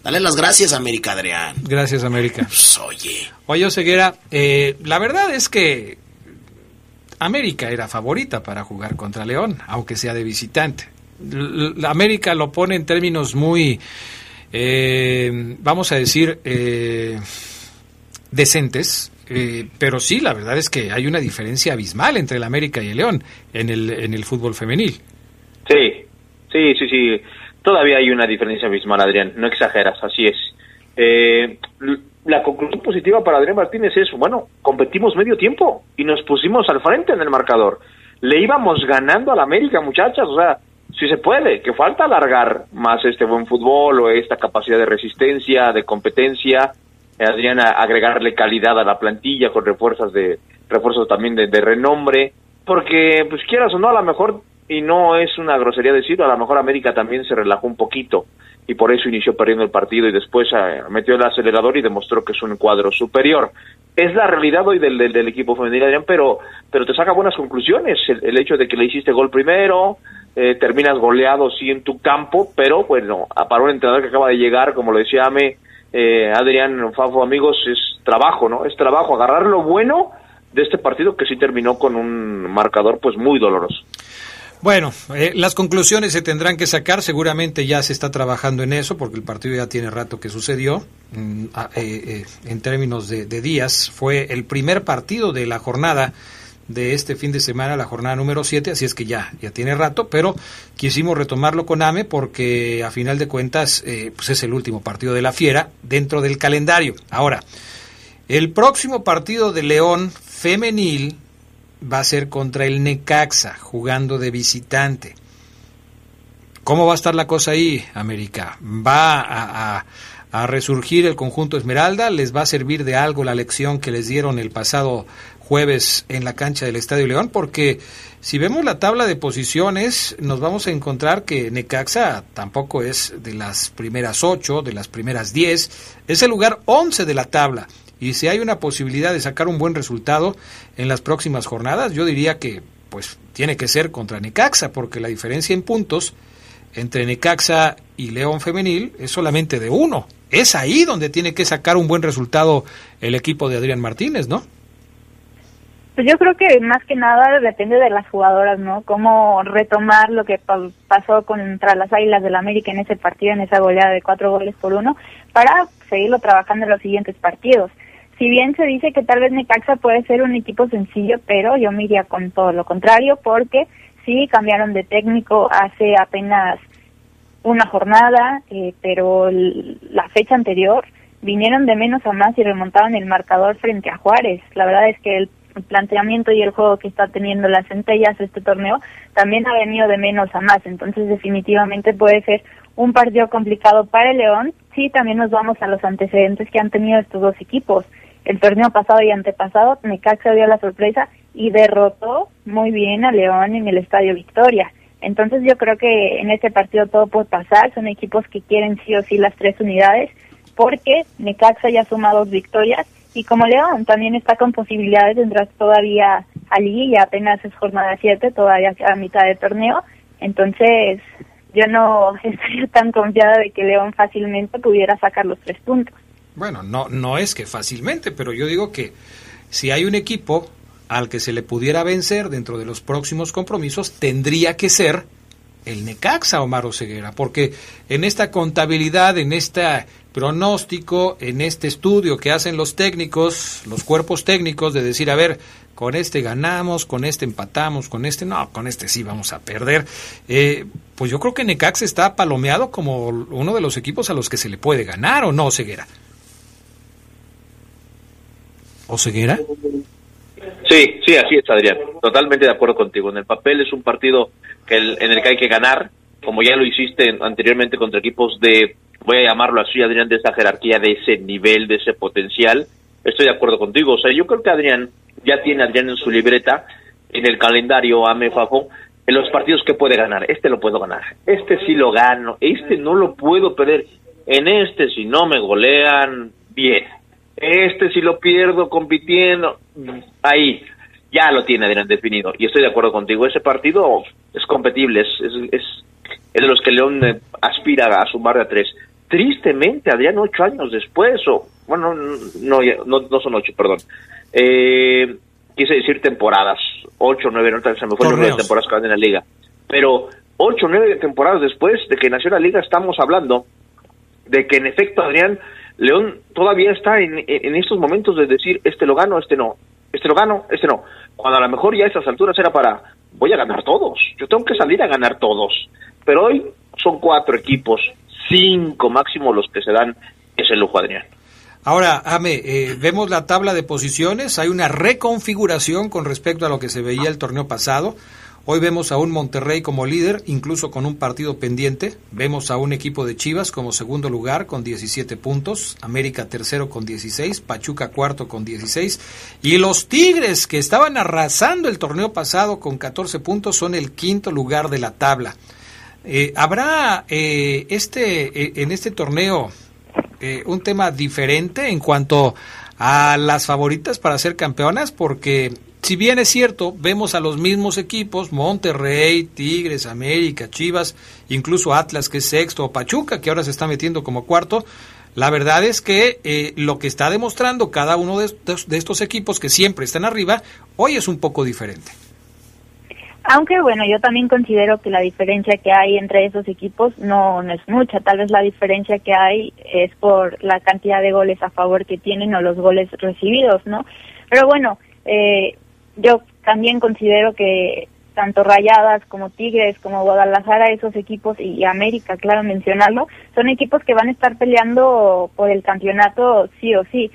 Dale las gracias, América, Adrián. Gracias, América. Pues, oye, Oye, Ceguera, eh, la verdad es que América era favorita para jugar contra León, aunque sea de visitante. L- l- América lo pone en términos muy, eh, vamos a decir, eh, decentes, eh, pero sí, la verdad es que hay una diferencia abismal entre el América y el León en el, en el fútbol femenil. Sí, sí, sí, sí. todavía hay una diferencia abismal, Adrián, no exageras, así es. Eh, la conclusión positiva para Adrián Martínez es, bueno, competimos medio tiempo y nos pusimos al frente en el marcador. Le íbamos ganando al América, muchachas, o sea, si se puede, que falta alargar más este buen fútbol o esta capacidad de resistencia, de competencia, Adrián agregarle calidad a la plantilla con refuerzos de refuerzos también de, de renombre, porque pues quieras o no, a lo mejor y no es una grosería decirlo, a lo mejor América también se relajó un poquito y por eso inició perdiendo el partido y después eh, metió el acelerador y demostró que es un cuadro superior. Es la realidad hoy del, equipo femenino, Adrián, pero, pero te saca buenas conclusiones. El, hecho de que le hiciste gol primero, eh, terminas goleado sí en tu campo, pero bueno, para un entrenador que acaba de llegar, como lo decía Ame, eh, Adrián Fafo, amigos, es trabajo, ¿no? Es trabajo, agarrar lo bueno de este partido que sí terminó con un marcador pues muy doloroso. Bueno, eh, las conclusiones se tendrán que sacar, seguramente ya se está trabajando en eso, porque el partido ya tiene rato que sucedió. Mm, ah, eh, eh, en términos de, días, fue el primer partido de la jornada de este fin de semana, la jornada número 7, así es que ya, ya tiene rato, pero quisimos retomarlo con AME porque a final de cuentas pues es el último partido de la Fiera dentro del calendario. Ahora, el próximo partido de León femenil va a ser contra el Necaxa, jugando de visitante. ¿Cómo va a estar la cosa ahí, América? ¿Va a, a, resurgir el conjunto Esmeralda? ¿Les va a servir de algo la lección que les dieron el pasado jueves en la cancha del Estadio León? Porque si vemos la tabla de posiciones, nos vamos a encontrar que Necaxa tampoco es de las primeras ocho, de las primeras diez, es el lugar once de la tabla. Y si hay una posibilidad de sacar un buen resultado en las próximas jornadas, yo diría que pues tiene que ser contra Necaxa, porque la diferencia en puntos entre Necaxa y León Femenil es solamente de uno. Es ahí donde tiene que sacar un buen resultado el equipo de Adrián Martínez, ¿no? Pues yo creo que más que nada depende de las jugadoras, ¿no? Cómo retomar lo que pasó contra las Águilas del la América en ese partido, en esa goleada de cuatro goles por uno, para seguirlo trabajando en los siguientes partidos si bien se dice que tal vez Necaxa puede ser un equipo sencillo, pero yo me iría con todo lo contrario porque sí cambiaron de técnico hace apenas una jornada, eh, pero la fecha anterior vinieron de menos a más y remontaban el marcador frente a Juárez. La verdad es que el planteamiento y el juego que está teniendo las centellas este torneo también ha venido de menos a más, entonces definitivamente puede ser un partido complicado para el León. Sí, también nos vamos a los antecedentes que han tenido estos dos equipos el torneo pasado y antepasado, Necaxa dio la sorpresa y derrotó muy bien a León en el Estadio Victoria. Entonces yo creo que en este partido todo puede pasar, son equipos que quieren sí o sí las tres unidades, porque Necaxa ya suma dos victorias y como León también está con posibilidades de entrar todavía a y apenas es jornada 7, todavía a mitad de torneo, entonces yo no estaría tan confiada de que León fácilmente pudiera sacar los tres puntos. Bueno, no, no es que fácilmente, pero yo digo que si hay un equipo al que se le pudiera vencer dentro de los próximos compromisos, tendría que ser el Necaxa Omar Oseguera, porque en esta contabilidad, en este pronóstico, en este estudio que hacen los técnicos, los cuerpos técnicos, de decir, a ver, con este ganamos, con este empatamos, con este no, con este sí vamos a perder, eh, pues yo creo que Necaxa está palomeado como uno de los equipos a los que se le puede ganar, ¿o no, Ceguera? ¿O Ceguera? Sí, sí, así es, Adrián. Totalmente de acuerdo contigo. En el papel es un partido que en el que hay que ganar, como ya lo hiciste anteriormente contra equipos de, voy a llamarlo así, Adrián, de esa jerarquía, de ese nivel, de ese potencial. Estoy de acuerdo contigo. O sea, yo creo que Adrián ya tiene Adrián en su libreta, en el calendario AME Fafo, en los partidos que puede ganar. Este lo puedo ganar. Este sí lo gano. Este no lo puedo perder. En este, si no me golean, bien este si lo pierdo compitiendo, ahí ya lo tiene Adrián definido. Y estoy de acuerdo contigo, ese partido es competible, es, es, es, de los que León eh, aspira a sumar de a tres. Tristemente, Adrián, ocho años después, o bueno, no, no, no son ocho, perdón. Eh, quise decir temporadas, ocho, nueve, no se me fue el número de temporadas que van en la liga. Pero ocho, nueve temporadas después de que nació la liga, estamos hablando de que en efecto, Adrián, León todavía está en, en estos momentos de decir, este lo gano, este no, este lo gano, este no. Cuando a lo mejor ya a esas alturas era para, voy a ganar todos, yo tengo que salir a ganar todos. Pero hoy son cuatro equipos, cinco máximo los que se dan ese lujo, Adrián. Ahora, Ame, eh, vemos la tabla de posiciones, hay una reconfiguración con respecto a lo que se veía el torneo pasado. Hoy vemos a un Monterrey como líder, incluso con un partido pendiente. Vemos a un equipo de Chivas como segundo lugar con 17 puntos, América tercero con 16, Pachuca cuarto con 16 y los Tigres que estaban arrasando el torneo pasado con 14 puntos son el quinto lugar de la tabla. Eh, ¿Habrá eh, este eh, en este torneo un tema diferente en cuanto a las favoritas para ser campeonas? Porque si bien es cierto, vemos a los mismos equipos, Monterrey, Tigres, América, Chivas, incluso Atlas que es sexto, o Pachuca que ahora se está metiendo como cuarto, la verdad es que eh, lo que está demostrando cada uno de estos, de estos equipos que siempre están arriba, hoy es un poco diferente. Aunque bueno, yo también considero que la diferencia que hay entre esos equipos no, es mucha. Tal vez la diferencia que hay es por la cantidad de goles a favor que tienen o los goles recibidos, ¿no? Pero bueno, eh, yo también considero que tanto Rayadas como Tigres, como Guadalajara, esos equipos y América, claro mencionarlo, son equipos que van a estar peleando por el campeonato sí o sí.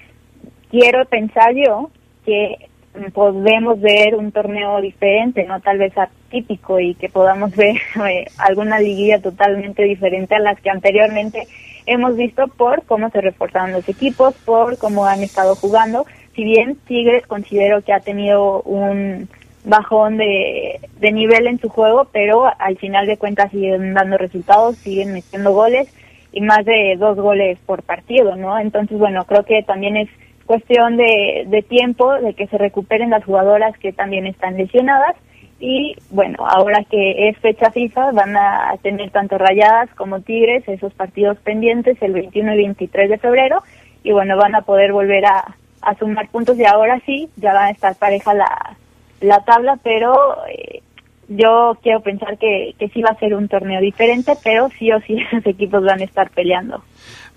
Quiero pensar yo que podemos ver un torneo diferente, no tal vez atípico y que podamos ver eh, alguna liguilla totalmente diferente a las que anteriormente hemos visto por cómo se reforzaron los equipos, por cómo han estado jugando si bien Tigres considero que ha tenido un bajón de, de nivel en su juego, pero al final de cuentas siguen dando resultados, siguen metiendo goles y más de dos goles por partido, ¿no? Entonces, bueno, creo que también es cuestión de, de tiempo, de que se recuperen las jugadoras que también están lesionadas y bueno, ahora que es fecha FIFA van a tener tanto Rayadas como Tigres esos partidos pendientes el 21 y 23 de febrero y bueno, van a poder volver a, a sumar puntos y ahora sí, ya van a estar pareja la, la tabla, pero eh, yo quiero pensar que, que sí va a ser un torneo diferente, pero sí o sí esos equipos van a estar peleando.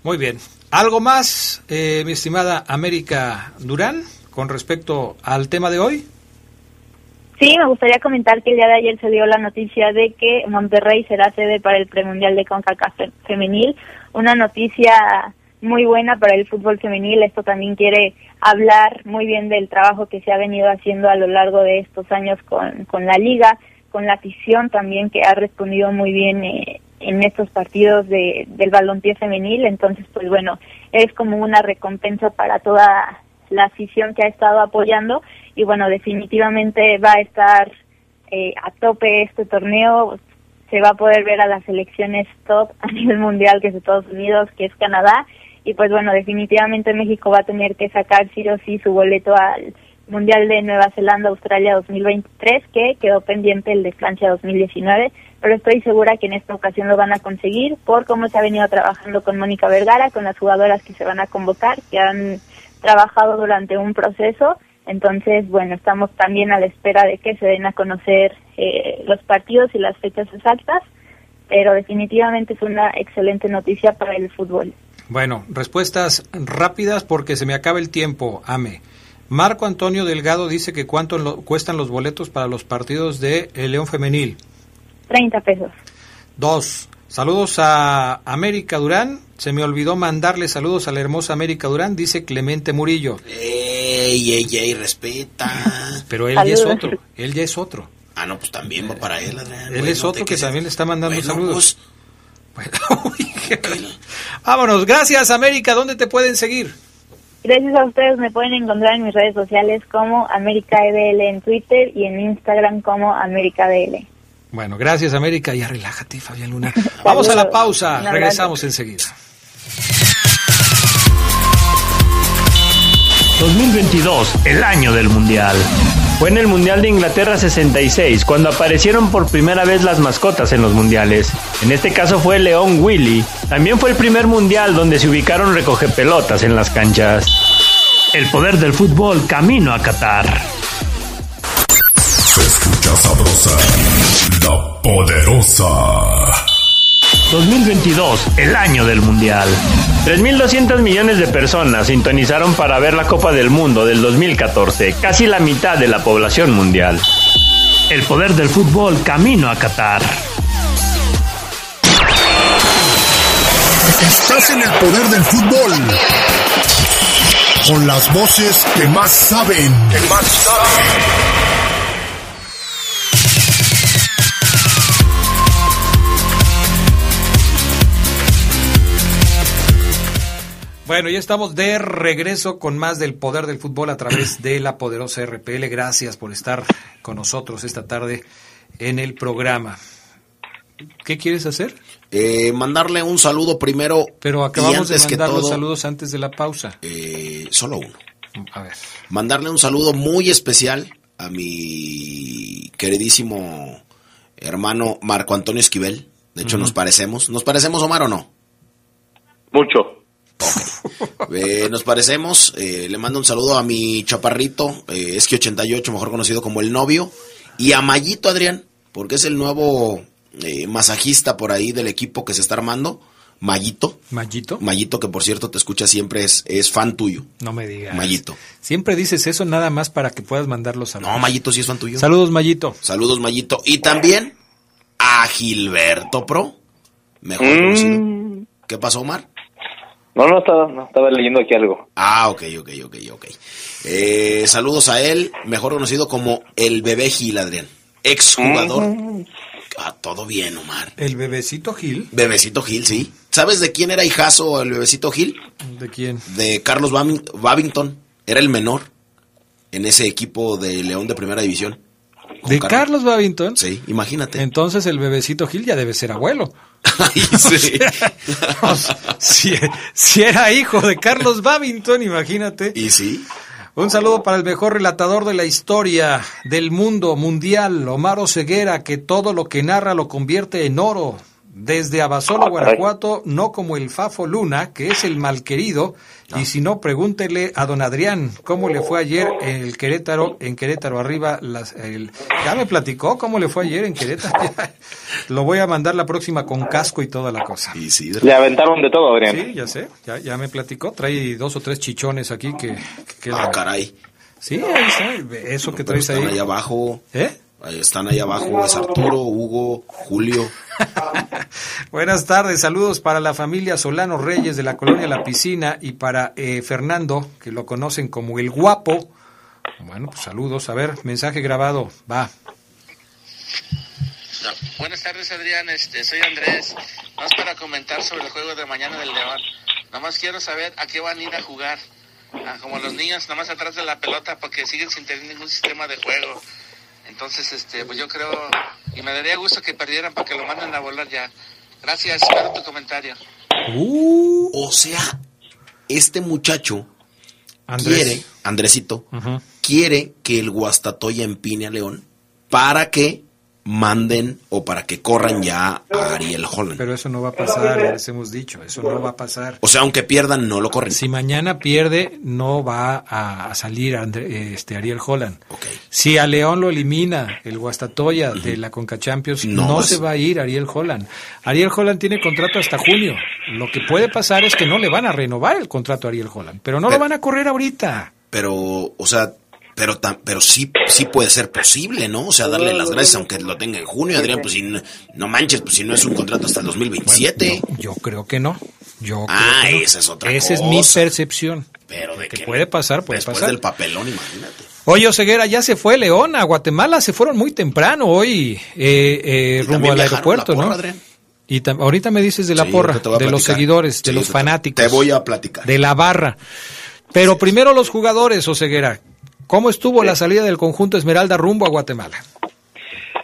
Muy bien. ¿Algo más, eh, mi estimada América Durán, con respecto al tema de hoy? Sí, me gustaría comentar que el día de ayer se dio la noticia de que Monterrey será sede para el premundial de CONCACAF femenil, una noticia muy buena para el fútbol femenil. Esto también quiere hablar muy bien del trabajo que se ha venido haciendo a lo largo de estos años con, con la liga, con la afición también que ha respondido muy bien eh, en estos partidos de, del balompié femenil. Entonces, pues bueno, es como una recompensa para toda la afición que ha estado apoyando y bueno, definitivamente va a estar eh, a tope este torneo. Se va a poder ver a las selecciones top a nivel mundial, que es Estados Unidos, que es Canadá, y pues bueno, definitivamente México va a tener que sacar sí o sí su boleto al Mundial de Nueva Zelanda Australia 2023 que quedó pendiente el de Francia 2019, pero estoy segura que en esta ocasión lo van a conseguir por cómo se ha venido trabajando con Mónica Vergara, con las jugadoras que se van a convocar, que han trabajado durante un proceso. Entonces, bueno, estamos también a la espera de que se den a conocer eh, los partidos y las fechas exactas, pero definitivamente es una excelente noticia para el fútbol. Bueno, respuestas rápidas porque se me acaba el tiempo, Ame. Marco Antonio Delgado dice que cuánto cuestan los boletos para los partidos de León Femenil. 30 pesos. Dos. Saludos a América Durán. Se me olvidó mandarle saludos a la hermosa América Durán, dice Clemente Murillo. Ey, ey, ey, respeta. Pero él ya es otro, él ya es otro. Ah, no, pues también va para él, Adrián. Él es otro que, también le está mandando saludos. Pues... Vámonos, gracias América, ¿dónde te pueden seguir? Gracias a ustedes, me pueden encontrar en mis redes sociales como América EDL en Twitter y en Instagram como América DL. Bueno, gracias América, ya relájate Fabián Luna. Vamos a la pausa, regresamos enseguida. 2022, el año del Mundial. Fue en el Mundial de Inglaterra 66 cuando aparecieron por primera vez las mascotas en los mundiales. En este caso fue León Willy. También fue el primer mundial donde se ubicaron recogepelotas en las canchas. El poder del fútbol camino a Qatar. Se escucha sabrosa, la poderosa. 2022, el año del Mundial. 3.200 millones de personas sintonizaron para ver la Copa del Mundo del 2014, casi la mitad de la población mundial. El poder del fútbol camino a Qatar. Estás en el poder del fútbol. Con las voces que más saben. Que más saben. Bueno, ya estamos de regreso con más del poder del fútbol a través de la poderosa RPL. Gracias por estar con nosotros esta tarde en el programa. ¿Qué quieres hacer? Eh, mandarle un saludo primero. Pero acabamos de mandar los saludos antes de la pausa. eh, solo uno. A ver. Mandarle un saludo muy especial a mi queridísimo hermano Marco Antonio Esquivel. De hecho, nos parecemos. ¿Nos parecemos, Omar, o no? Mucho. Eh, nos parecemos. eh, le mando un saludo a mi chaparrito, eh, Esqui88, mejor conocido como el novio. Y a Mayito Adrián, porque es el nuevo eh, masajista por ahí del equipo que se está armando. Mayito. ¿Mayito? Mayito, que por cierto te escucha siempre, es, es fan tuyo. No me digas. Mayito. Siempre dices eso nada más para que puedas mandar los saludos. No, Mayito sí es fan tuyo. Saludos, Mayito. Saludos, Mayito. Y también a Gilberto Pro, mejor Mm. conocido. ¿Qué pasó, Omar? No, no estaba, no, estaba leyendo aquí algo. Ah, ok, ok, ok, ok. Eh, saludos a él, mejor conocido como el bebé Gil, Adrián. Exjugador. Ah, todo bien, Omar. El bebecito Gil. Bebecito Gil, sí. ¿Sabes de quién era hijazo el bebecito Gil? ¿De quién? De Carlos Babing- Babington. Era el menor en ese equipo de León de Primera División. ¿De Carlos Babington? Sí, imagínate. Entonces el bebecito Gil ya debe ser abuelo. Ay, sí. O sea, si, si era hijo de Carlos Babington, imagínate. y sí. Un saludo para el mejor relatador de la historia del mundo mundial, Omar Ceguera, que todo lo que narra lo convierte en oro. Desde Abasolo, Ah. Guanajuato, no como el Fafo Luna, que es el malquerido. Y si no, pregúntele a don Adrián cómo le fue ayer en el Querétaro, en Querétaro arriba. Las, el- ya me platicó cómo le fue ayer en Querétaro. lo voy a mandar la próxima con casco y toda la cosa. Y sí. Le aventaron de todo, Adrián. Sí, ya sé, ya, ya me platicó. Trae dos o tres chichones aquí que... que- que- Ah, caray. Sí, ahí está, eso que traes ahí. ahí abajo. ¿Eh? Están ahí abajo. Es Arturo, Hugo, Julio. Buenas tardes, saludos para la familia Solano Reyes de la colonia La Piscina y para eh, Fernando, que lo conocen como el guapo. Bueno, pues saludos. A ver, mensaje grabado. Va. Buenas tardes, Adrián. Este, soy Andrés. Más para comentar sobre el juego de mañana del León. Nomás quiero saber a qué van a ir a jugar. Ah, como los niños, nomás atrás de la pelota, porque siguen sin tener ningún sistema de juego. Entonces, este, pues yo creo, y me daría gusto que perdieran para que lo manden a volar ya. Gracias, espero tu comentario. Uh, O sea, este muchacho Andrés. quiere, Andresito, quiere que el Guastatoya empine a León para que manden o para que corran ya a Ariel Holland. Pero eso no va a pasar, les hemos dicho, eso no va a pasar. O sea, aunque pierdan, no lo corren. Si mañana pierde, no va a, salir André- este, Ariel Holland. Ok. Si a León lo elimina el Guastatoya de la Conca Champions, No se va a ir Ariel Holland. Ariel Holland tiene contrato hasta junio. Lo que puede pasar es que no le van a renovar el contrato a Ariel Holland, pero no Pero- lo van a correr ahorita. Pero, o sea, pero tam- pero sí, sí puede ser posible, ¿no? O sea, darle las gracias aunque lo tenga en junio, Adrián, pues si no, no manches, pues si no es un contrato hasta el 2027. Yo creo que no. Yo Ah, creo que no. esa es otra Esa es mi percepción. pero de que que puede pasar, puede después pasar. del papelón, imagínate. Oye, Oseguera, ya se fue León a Guatemala, se fueron muy temprano hoy eh, eh, rumbo al aeropuerto, la porra, ¿no? Adrián. Y tam- ahorita me dices de la Sí, porra, de los seguidores, de los fanáticos. Te voy a platicar. De la barra. Pero primero los jugadores, Oseguera. ¿Cómo estuvo la salida del conjunto Esmeralda rumbo a Guatemala?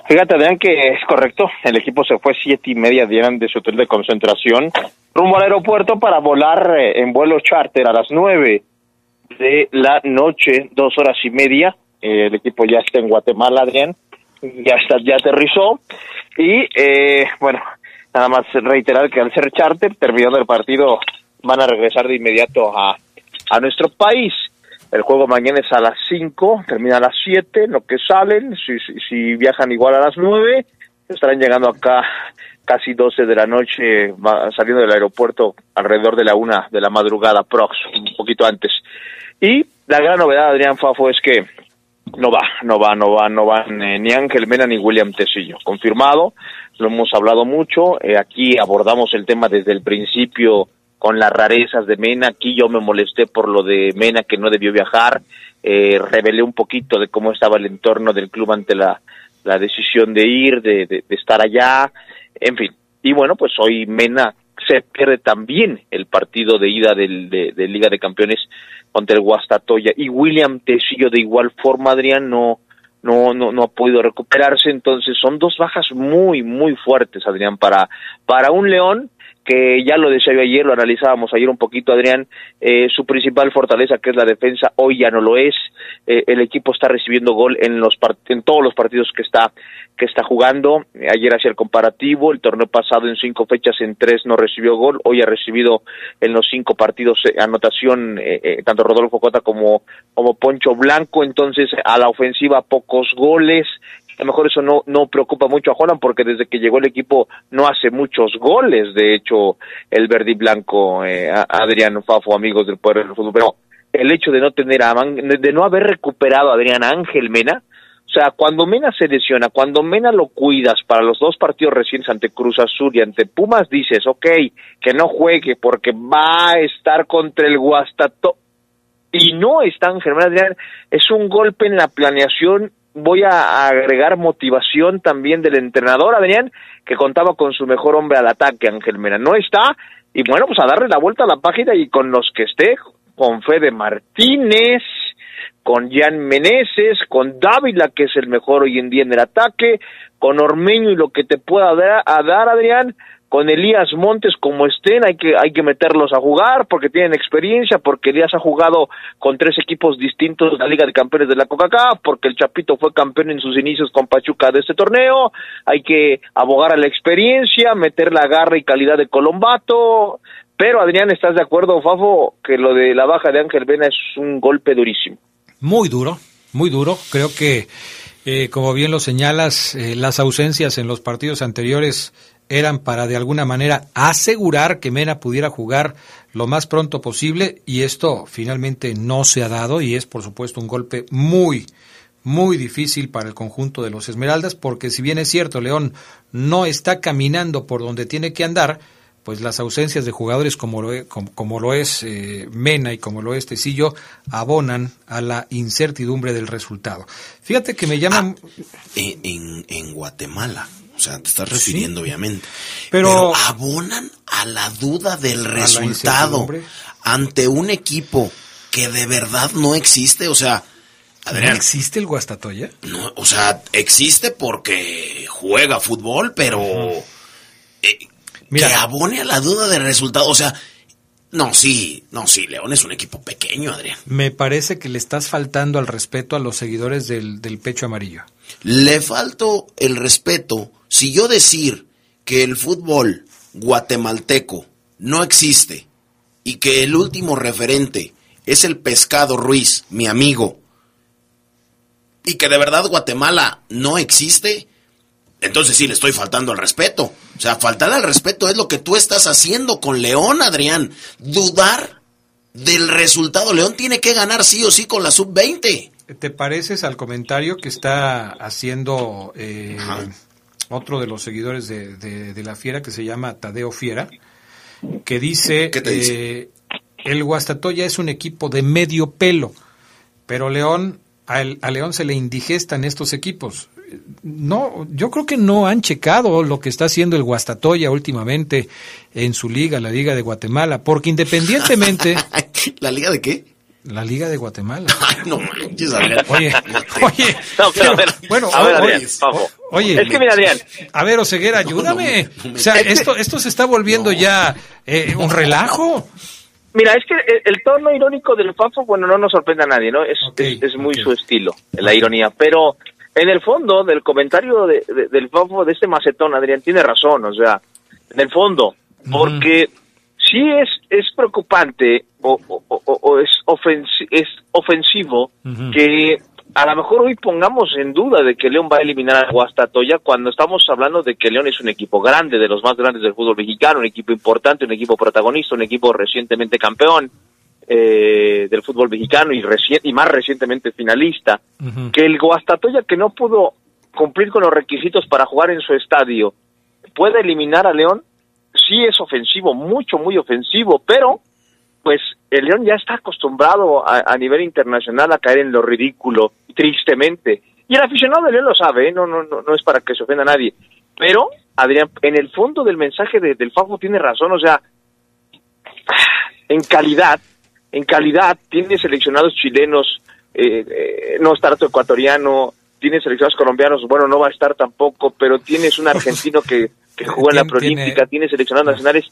Fíjate, vean que es correcto. El equipo se fue siete y media dieran de su hotel de concentración rumbo al aeropuerto para volar eh, en vuelo charter a las nueve de la noche, dos horas y media. Eh, el equipo ya está en Guatemala, Adrián. Ya está, ya aterrizó. Y eh, bueno, nada más reiterar que al ser charter, terminando el partido, van a regresar de inmediato a, a nuestro país. El juego mañana es a las 5, termina a las 7, lo que salen, si, si, viajan igual a las 9, estarán llegando acá casi 12 de la noche, saliendo del aeropuerto alrededor de la 1 de la madrugada, prox, un poquito antes. Y la gran novedad, Adrián Fafo, es que No va, no va, no va, no van eh, ni Ángel Mena ni William Tecillo. Confirmado, lo hemos hablado mucho. eh, aquí abordamos el tema desde el principio con las rarezas de Mena. Aquí yo me molesté por lo de Mena que no debió viajar. Eh, revelé un poquito de cómo estaba el entorno del club ante la, la decisión de ir, de, de, estar allá. En fin. Y bueno, pues hoy Mena se pierde también el partido de ida del, de, de Liga de Campeones contra el Guastatoya y William Tecillo de igual forma Adrián no no no no ha podido recuperarse entonces son dos bajas muy muy fuertes Adrián para para un León que ya lo decía ayer, lo analizábamos ayer un poquito, Adrián, eh, su principal fortaleza, que es la defensa, hoy ya no lo es. Eh, el equipo está recibiendo gol en los en todos los partidos que está que está jugando. Ayer hacía el comparativo, el torneo pasado en cinco fechas en tres no recibió gol, hoy ha recibido en los cinco partidos eh, anotación eh, tanto Rodolfo Cota como como Poncho Blanco, entonces a la ofensiva pocos goles, a lo mejor eso no, no preocupa mucho a Holland porque desde que llegó el equipo no hace muchos goles, de hecho, el verde y blanco, eh, Adrián Fafo, amigos del poder del fútbol, pero el hecho de no tener a, de no haber recuperado a Adrián Ángel Mena, o sea, cuando Mena se lesiona, cuando Mena lo cuidas para los dos partidos recientes ante Cruz Azul y ante Pumas, dices, ok, que no juegue porque va a estar contra el Guastato. Y no está Ángel Mena, Adrián, es un golpe en la planeación voy a agregar motivación también del entrenador, Adrián, que contaba con su mejor hombre al ataque, Ángel Mena. No está, y bueno, pues a darle la vuelta a la página y con los que esté, con Fede Martínez, con Jan Meneses, con Dávila, que es el mejor hoy en día en el ataque, con Ormeño y lo que te pueda dar, dar Adrián, con Elías Montes como estén, hay que, hay que meterlos a jugar porque tienen experiencia, porque Elías ha jugado con tres equipos distintos de la Liga de Campeones de la Coca-Cola, porque el Chapito fue campeón en sus inicios con Pachuca de este torneo, hay que abogar a la experiencia, meter la garra y calidad de Colombato, pero Adrián, ¿estás de acuerdo, Fafo, que lo de la baja de Ángel Vena es un golpe durísimo? Muy duro, muy duro, creo que eh, como bien lo señalas, eh, las ausencias en los partidos anteriores eran para de alguna manera asegurar que Mena pudiera jugar lo más pronto posible y esto finalmente no se ha dado y es por supuesto un golpe muy muy difícil para el conjunto de los Esmeraldas porque si bien es cierto León no está caminando por donde tiene que andar pues las ausencias de jugadores como lo es, como, como lo es eh, Mena y como lo es Tecillo abonan a la incertidumbre del resultado. Fíjate que me llaman... Ah, en, en, Guatemala, sea, te estás refiriendo sí, obviamente, pero, pero, abonan a la duda del resultado ante un equipo que de verdad no existe, o sea... Adrián, ¿No existe el Guastatoya? No, o sea, existe porque juega fútbol, pero... Eh, Mira, que abone a la duda del resultado. O sea, no, sí, no, sí, León es un equipo pequeño, Adrián. Me parece que le estás faltando al respeto a los seguidores del, del pecho amarillo. Le falto el respeto si yo decir que el fútbol guatemalteco no existe y que el último referente es el pescado Ruiz, mi amigo, y que de verdad Guatemala no existe, entonces sí le estoy faltando al respeto. O sea, faltar al respeto es lo que tú estás haciendo con León, Adrián. Dudar del resultado. León tiene que ganar sí o sí con la sub-20. ¿Te pareces al comentario que está haciendo eh, otro de los seguidores de, de, de, la Fiera, que se llama Tadeo Fiera, que dice, ¿Qué te dice? Eh, el Guastatoya es un equipo de medio pelo, pero León, a, el, a León se le indigestan estos equipos no, yo creo que no han checado lo que está haciendo el Guastatoya últimamente en su liga, la Liga de Guatemala, porque independientemente... ¿La Liga de qué? La Liga de Guatemala. Ay, no manches, Adrián. Oye, oye. No, pero, a ver, bueno, a ver, oye, Adrián, oye, oye, es que mira, Adrián. A ver, Oseguera, ayúdame. No, no, no, o sea, es que- esto, esto se está volviendo ya eh, un relajo. Mira, es que el, el tono irónico del Fafo, bueno, no nos sorprende a nadie, ¿no? Es, es, es muy su estilo, la ironía. Pero en el fondo del comentario de, de- del Fafo, de este macetón, Adrián, tiene razón, o sea, en el fondo, porque sí es, es preocupante o, o- o- o es, ofensi- es ofensivo que a lo mejor hoy pongamos en duda de que León va a eliminar a Guastatoya cuando estamos hablando de que León es un equipo grande, de los más grandes del fútbol mexicano, un equipo importante, un equipo protagonista, un equipo recientemente campeón. eh, del fútbol mexicano y, y más recientemente finalista, que el Guastatoya que no pudo cumplir con los requisitos para jugar en su estadio puede eliminar a León, sí es ofensivo, mucho, muy ofensivo, pero pues el León ya está acostumbrado a, a nivel internacional a caer en lo ridículo, tristemente. Y el aficionado de León lo sabe, ¿eh? no, no, no, no es para que se ofenda a nadie. Pero, Adrián, en el fondo del mensaje de- del Fafo tiene razón, o sea, en calidad, en calidad, tiene seleccionados chilenos, eh, eh, no está ecuatoriano, tiene seleccionados colombianos, bueno, no va a estar tampoco, pero tienes un argentino que, que jugó en la Tiene- Prolímpica, tiene seleccionados nacionales.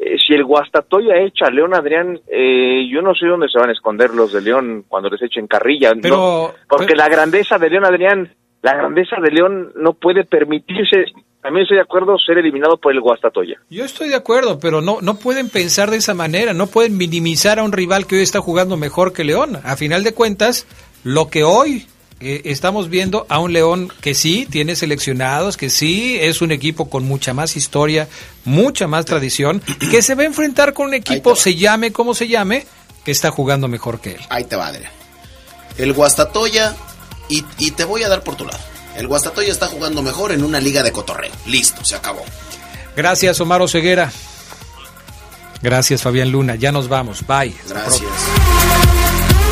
Eh, si el Guastatoya echa a León Adrián, eh, yo no sé dónde se van a esconder los de León cuando les echen carrilla. Pero- ¿no? porque pero- la grandeza de León Adrián, la grandeza de León no puede permitirse, también estoy de acuerdo, ser eliminado por el Guastatoya. Yo estoy de acuerdo, pero no, no pueden pensar de esa manera, no pueden minimizar a un rival que hoy está jugando mejor que León. A final de cuentas, lo que hoy eh, estamos viendo a un León que sí tiene seleccionados, que sí es un equipo con mucha más historia, mucha más tradición, que se va a enfrentar con un equipo, se llame como se llame, que está jugando mejor que él. Ahí te va, Adrián. El Guastatoya, y, y te voy a dar por tu lado. El Guastatoya está jugando mejor en una liga de cotorreo. Listo, se acabó. Gracias, Omar Ceguera. Gracias, Fabián Luna. Ya nos vamos. Bye. Gracias.